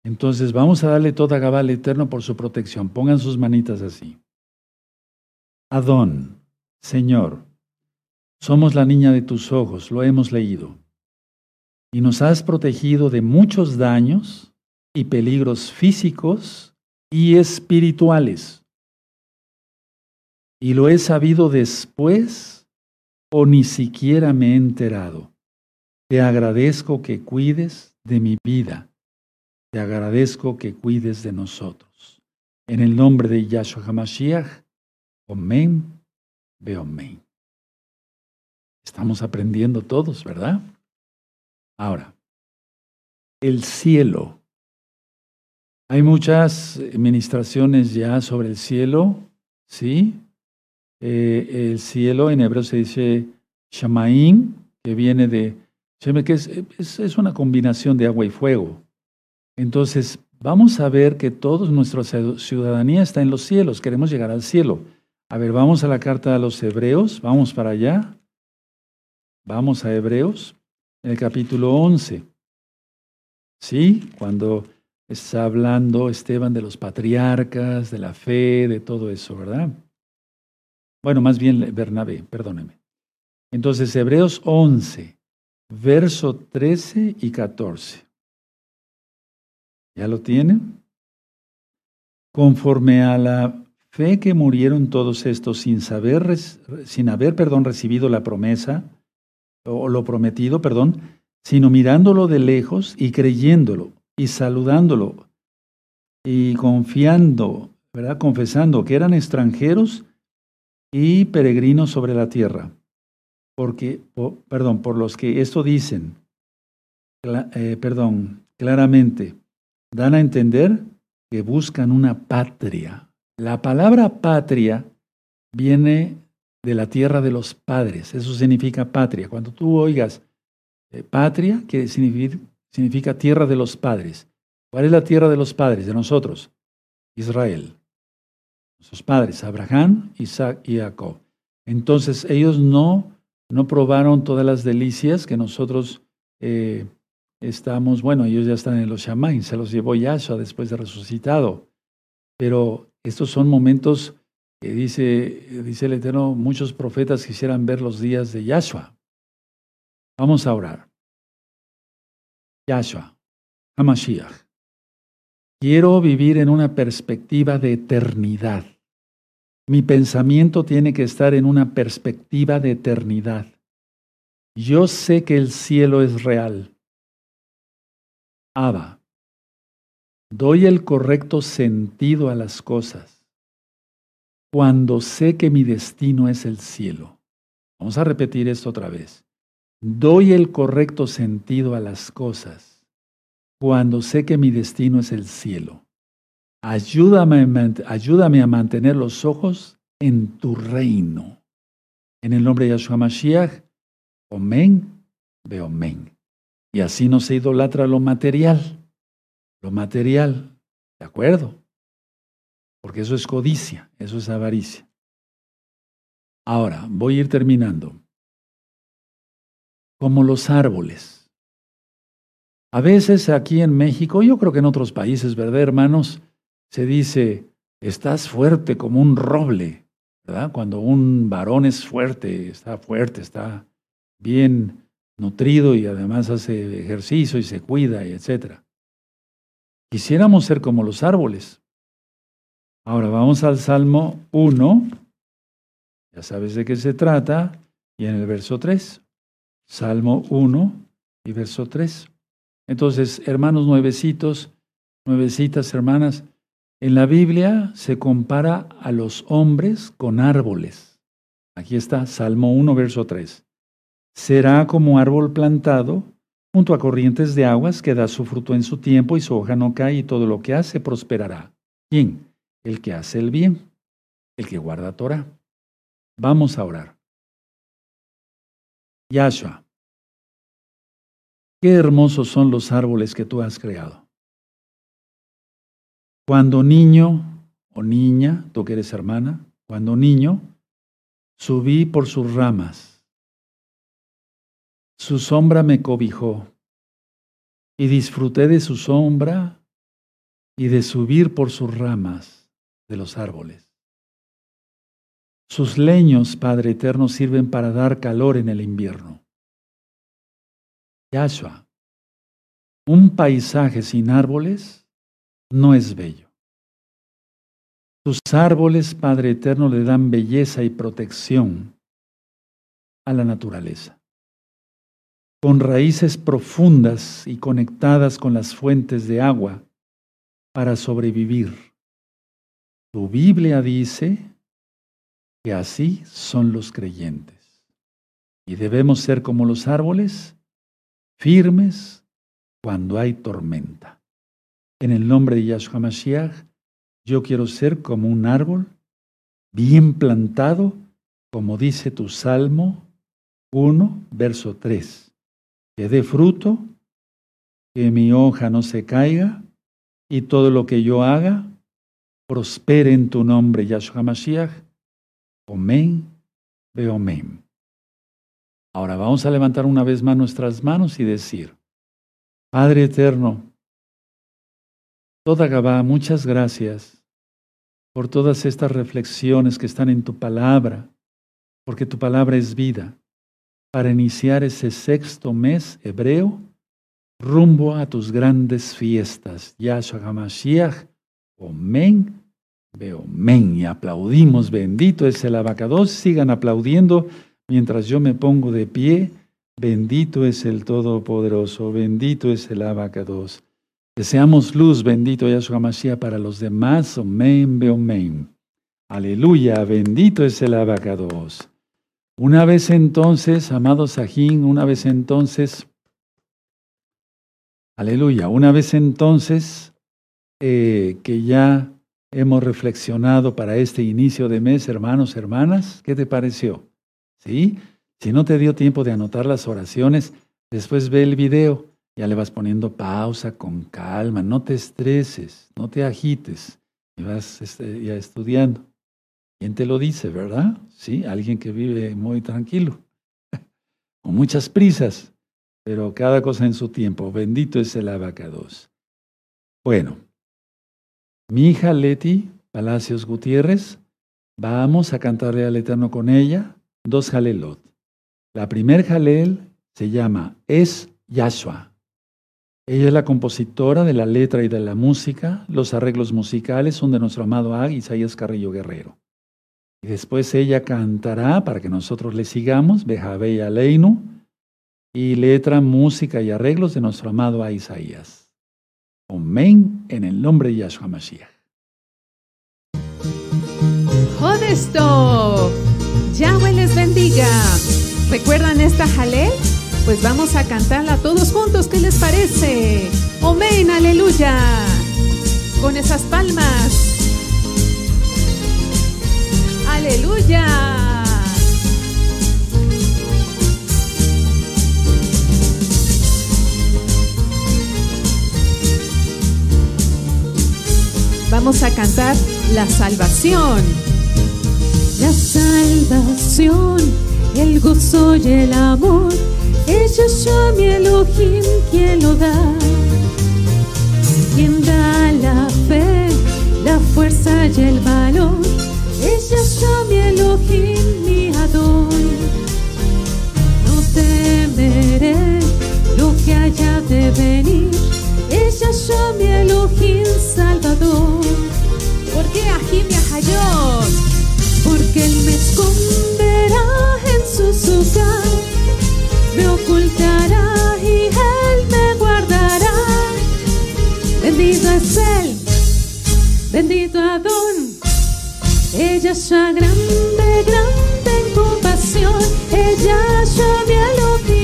Entonces vamos a darle toda Gabal eterno por su protección. Pongan sus manitas así. Adón, Señor, somos la niña de tus ojos, lo hemos leído y nos has protegido de muchos daños y peligros físicos y espirituales. Y lo he sabido después o ni siquiera me he enterado. Te agradezco que cuides de mi vida. Te agradezco que cuides de nosotros. En el nombre de Yahshua HaMashiach, Amén, Be Amén. Estamos aprendiendo todos, ¿verdad? Ahora, el cielo. Hay muchas ministraciones ya sobre el cielo, ¿sí? Eh, el cielo en hebreo se dice Shamaim, que viene de, que es, es, una combinación de agua y fuego. Entonces, vamos a ver que toda nuestra ciudadanía está en los cielos, queremos llegar al cielo. A ver, vamos a la carta a los hebreos, vamos para allá. Vamos a Hebreos, en el capítulo 11. Sí, cuando está hablando Esteban de los patriarcas, de la fe, de todo eso, ¿verdad? Bueno, más bien Bernabé, perdóneme. Entonces, Hebreos 11, verso 13 y 14. ¿Ya lo tienen? Conforme a la fe que murieron todos estos sin saber, sin haber, perdón, recibido la promesa, o lo prometido, perdón, sino mirándolo de lejos y creyéndolo y saludándolo y confiando, ¿verdad? Confesando que eran extranjeros y peregrinos sobre la tierra. Porque, perdón, por los que esto dicen, eh, perdón, claramente, dan a entender que buscan una patria. La palabra patria viene de la tierra de los padres, eso significa patria. Cuando tú oigas eh, patria, que significa, significa tierra de los padres. ¿Cuál es la tierra de los padres, de nosotros? Israel sus padres, Abraham, Isaac y Jacob. Entonces ellos no, no probaron todas las delicias que nosotros eh, estamos, bueno, ellos ya están en los Shamaim, se los llevó Yahshua después de resucitado. Pero estos son momentos que dice, dice el Eterno, muchos profetas quisieran ver los días de Yahshua. Vamos a orar. Yahshua, Hamashiach. Quiero vivir en una perspectiva de eternidad. Mi pensamiento tiene que estar en una perspectiva de eternidad. Yo sé que el cielo es real. Abba, doy el correcto sentido a las cosas cuando sé que mi destino es el cielo. Vamos a repetir esto otra vez. Doy el correcto sentido a las cosas cuando sé que mi destino es el cielo. Ayúdame, a mantener los ojos en tu reino. En el nombre de Yahshua Mashiach, Omen, Beomen. Y así no se idolatra lo material. Lo material, ¿de acuerdo? Porque eso es codicia, eso es avaricia. Ahora, voy a ir terminando. Como los árboles. A veces aquí en México, yo creo que en otros países, ¿verdad, hermanos? se dice, estás fuerte como un roble, ¿verdad? Cuando un varón es fuerte, está fuerte, está bien nutrido y además hace ejercicio y se cuida, y etc. Quisiéramos ser como los árboles. Ahora vamos al Salmo 1, ya sabes de qué se trata, y en el verso 3. Salmo 1 y verso 3. Entonces, hermanos nuevecitos, nuevecitas hermanas, en la Biblia se compara a los hombres con árboles. Aquí está Salmo 1, verso 3. Será como árbol plantado junto a corrientes de aguas que da su fruto en su tiempo y su hoja no cae y todo lo que hace prosperará. ¿Quién? El que hace el bien, el que guarda Torah. Vamos a orar. Yahshua, qué hermosos son los árboles que tú has creado. Cuando niño o niña, tú que eres hermana, cuando niño, subí por sus ramas. Su sombra me cobijó y disfruté de su sombra y de subir por sus ramas de los árboles. Sus leños, Padre Eterno, sirven para dar calor en el invierno. Yahshua, un paisaje sin árboles no es bello. Tus árboles, Padre Eterno, le dan belleza y protección a la naturaleza. Con raíces profundas y conectadas con las fuentes de agua para sobrevivir. Tu Biblia dice que así son los creyentes. Y debemos ser como los árboles, firmes cuando hay tormenta. En el nombre de Yahshua Mashiach, yo quiero ser como un árbol bien plantado, como dice tu Salmo 1, verso 3. Que dé fruto, que mi hoja no se caiga y todo lo que yo haga prospere en tu nombre, Yahshua Mashiach. Amén, amén. Ahora vamos a levantar una vez más nuestras manos y decir, Padre eterno, toda Gabá, muchas gracias por todas estas reflexiones que están en tu palabra, porque tu palabra es vida, para iniciar ese sexto mes hebreo rumbo a tus grandes fiestas. Yahshua HaMashiach, Omen, men. Y aplaudimos, bendito es el abacados. Sigan aplaudiendo mientras yo me pongo de pie. Bendito es el Todopoderoso, bendito es el abacados. Deseamos luz, bendito Yahshua Mashiach, para los demás. Omen, Beomen. Aleluya, bendito es el abacados. Una vez entonces, amados Sajín, una vez entonces, aleluya, una vez entonces eh, que ya hemos reflexionado para este inicio de mes, hermanos, hermanas, ¿qué te pareció? ¿Sí? Si no te dio tiempo de anotar las oraciones, después ve el video ya le vas poniendo pausa con calma, no te estreses, no te agites y vas este, ya estudiando. ¿Quién te lo dice, verdad? Sí, alguien que vive muy tranquilo, con muchas prisas, pero cada cosa en su tiempo. Bendito es el abacados. Bueno, mi hija Palacios Gutiérrez, vamos a cantarle al Eterno con ella dos jalelot. La primer jalel se llama Es Yahshua. Ella es la compositora de la letra y de la música. Los arreglos musicales son de nuestro amado Ag Isaías Carrillo Guerrero. Y después ella cantará para que nosotros le sigamos, Bejabe Aleinu, y letra, música y arreglos de nuestro amado Ag Isaías. Amén en el nombre de Yahshua Mashiach. Jodesto, Yahweh les bendiga. ¿Recuerdan esta jalel? Pues vamos a cantarla todos juntos, ¿qué les parece? Amén, aleluya. Con esas palmas. Aleluya. Vamos a cantar la salvación. La salvación, el gozo y el amor es mi Elohim quien lo da, quien da la fe, la fuerza y el valor. Es mi Elohim, mi Adon. No temeré lo que haya de venir. Ella es mi Elohim, Salvador. ¿Por qué Ajim y Porque Él me esconderá en su hogar me ocultará y Él me guardará. Bendito es Él, bendito Adón. Ella es grande, grande en compasión. Ella es mi Elohim.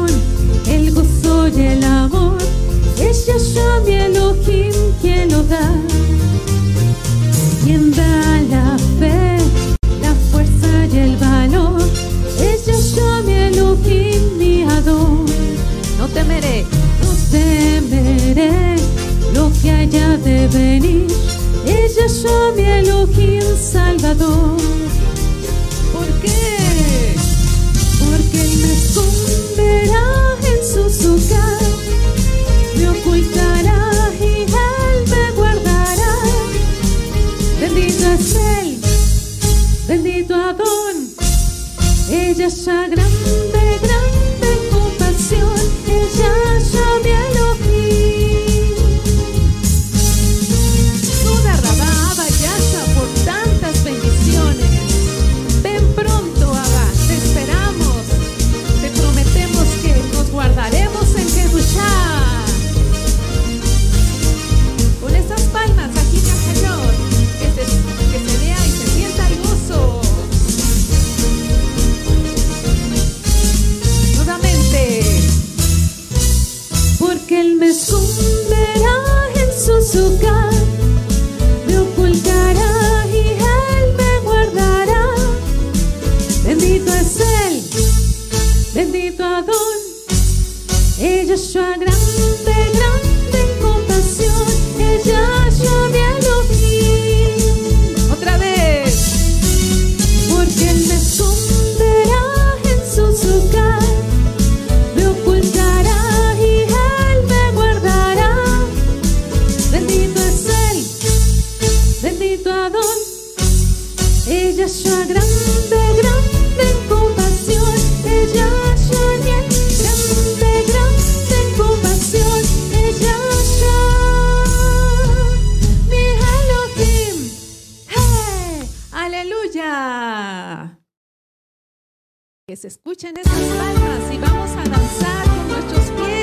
el amor. Es Yahshua mi Elohim quien lo da, quien da la fe, la fuerza y el valor. Es Yahshua mi Elohim mi Adon. No temeré, no temeré lo que haya de venir. Es Yahshua mi Elohim Salvador. gracias a que se escuchen esas palmas y vamos a danzar con nuestros pies.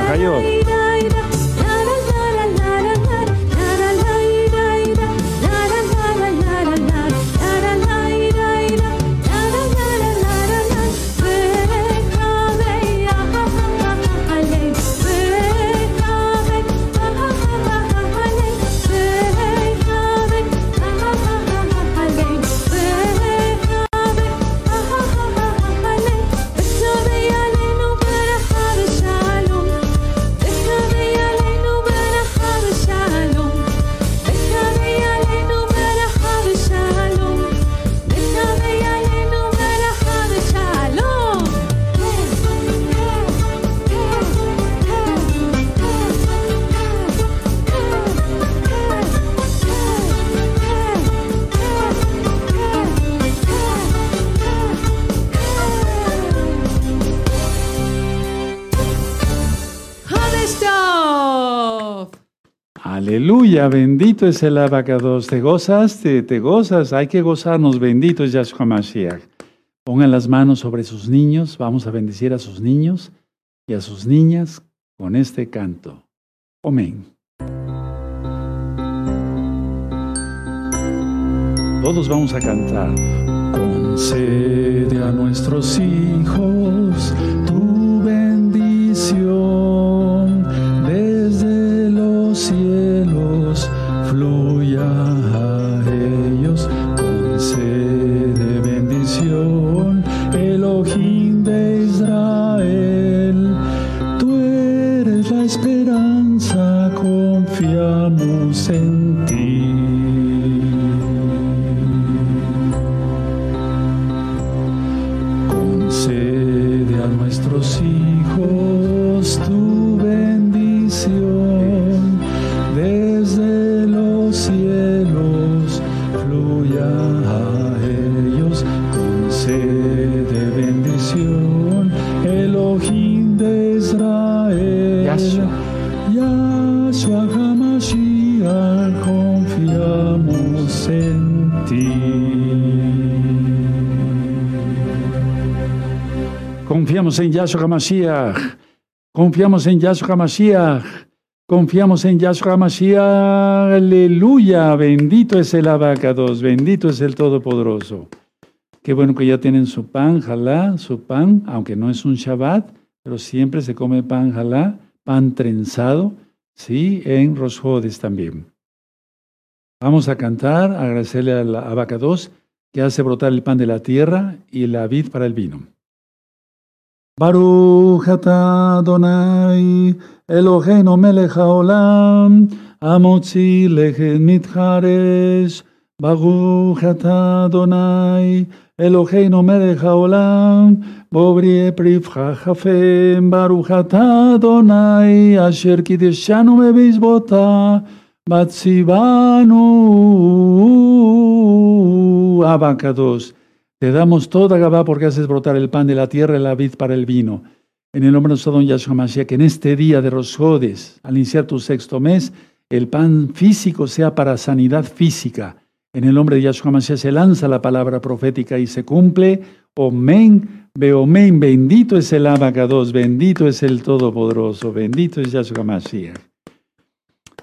还有。Bendito es el abacados. ¿Te gozaste? ¿Te gozas? Hay que gozarnos. Bendito es Yahshua Mashiach. Pongan las manos sobre sus niños. Vamos a bendecir a sus niños y a sus niñas con este canto. Amén. Todos vamos a cantar. Concede a nuestros hijos confiamos. Confiamos en Yahshua Mashiach. Confiamos en Yahshua Mashiach. Confiamos en Yahshua Mashiach. Aleluya. Bendito es el abacados. Bendito es el Todopoderoso. Qué bueno que ya tienen su pan, jalá, su pan, aunque no es un Shabbat, pero siempre se come pan, jalá, pan trenzado, sí, en Rosjodes también. Vamos a cantar, agradecerle a la abacados que hace brotar el pan de la tierra y la vid para el vino. ברוך אתה אדוני אלוהינו מלך העולם המוציא לחם מתחרש ברוך אתה אדוני אלוהינו מלך העולם בובריא פריפך חפם ברוך אתה אדוני אשר קידשנו בבזבותה בציוונו אבא הקדוש te damos toda Gabá porque haces brotar el pan de la tierra y la vid para el vino. En el nombre de nuestro don Yahshua Mashiach, que en este día de Rosjodes, al iniciar tu sexto mes, el pan físico sea para sanidad física. En el nombre de Yahshua Mashiach se lanza la palabra profética y se cumple. Omen, beomen, bendito es el abacados, bendito es el Todopoderoso, bendito es Yahshua Mashiach.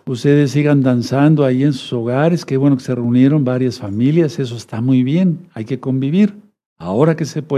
Ustedes sigan danzando ahí en sus hogares. Qué bueno que se reunieron varias familias. Eso está muy bien. Hay que convivir. Ahora que se puede.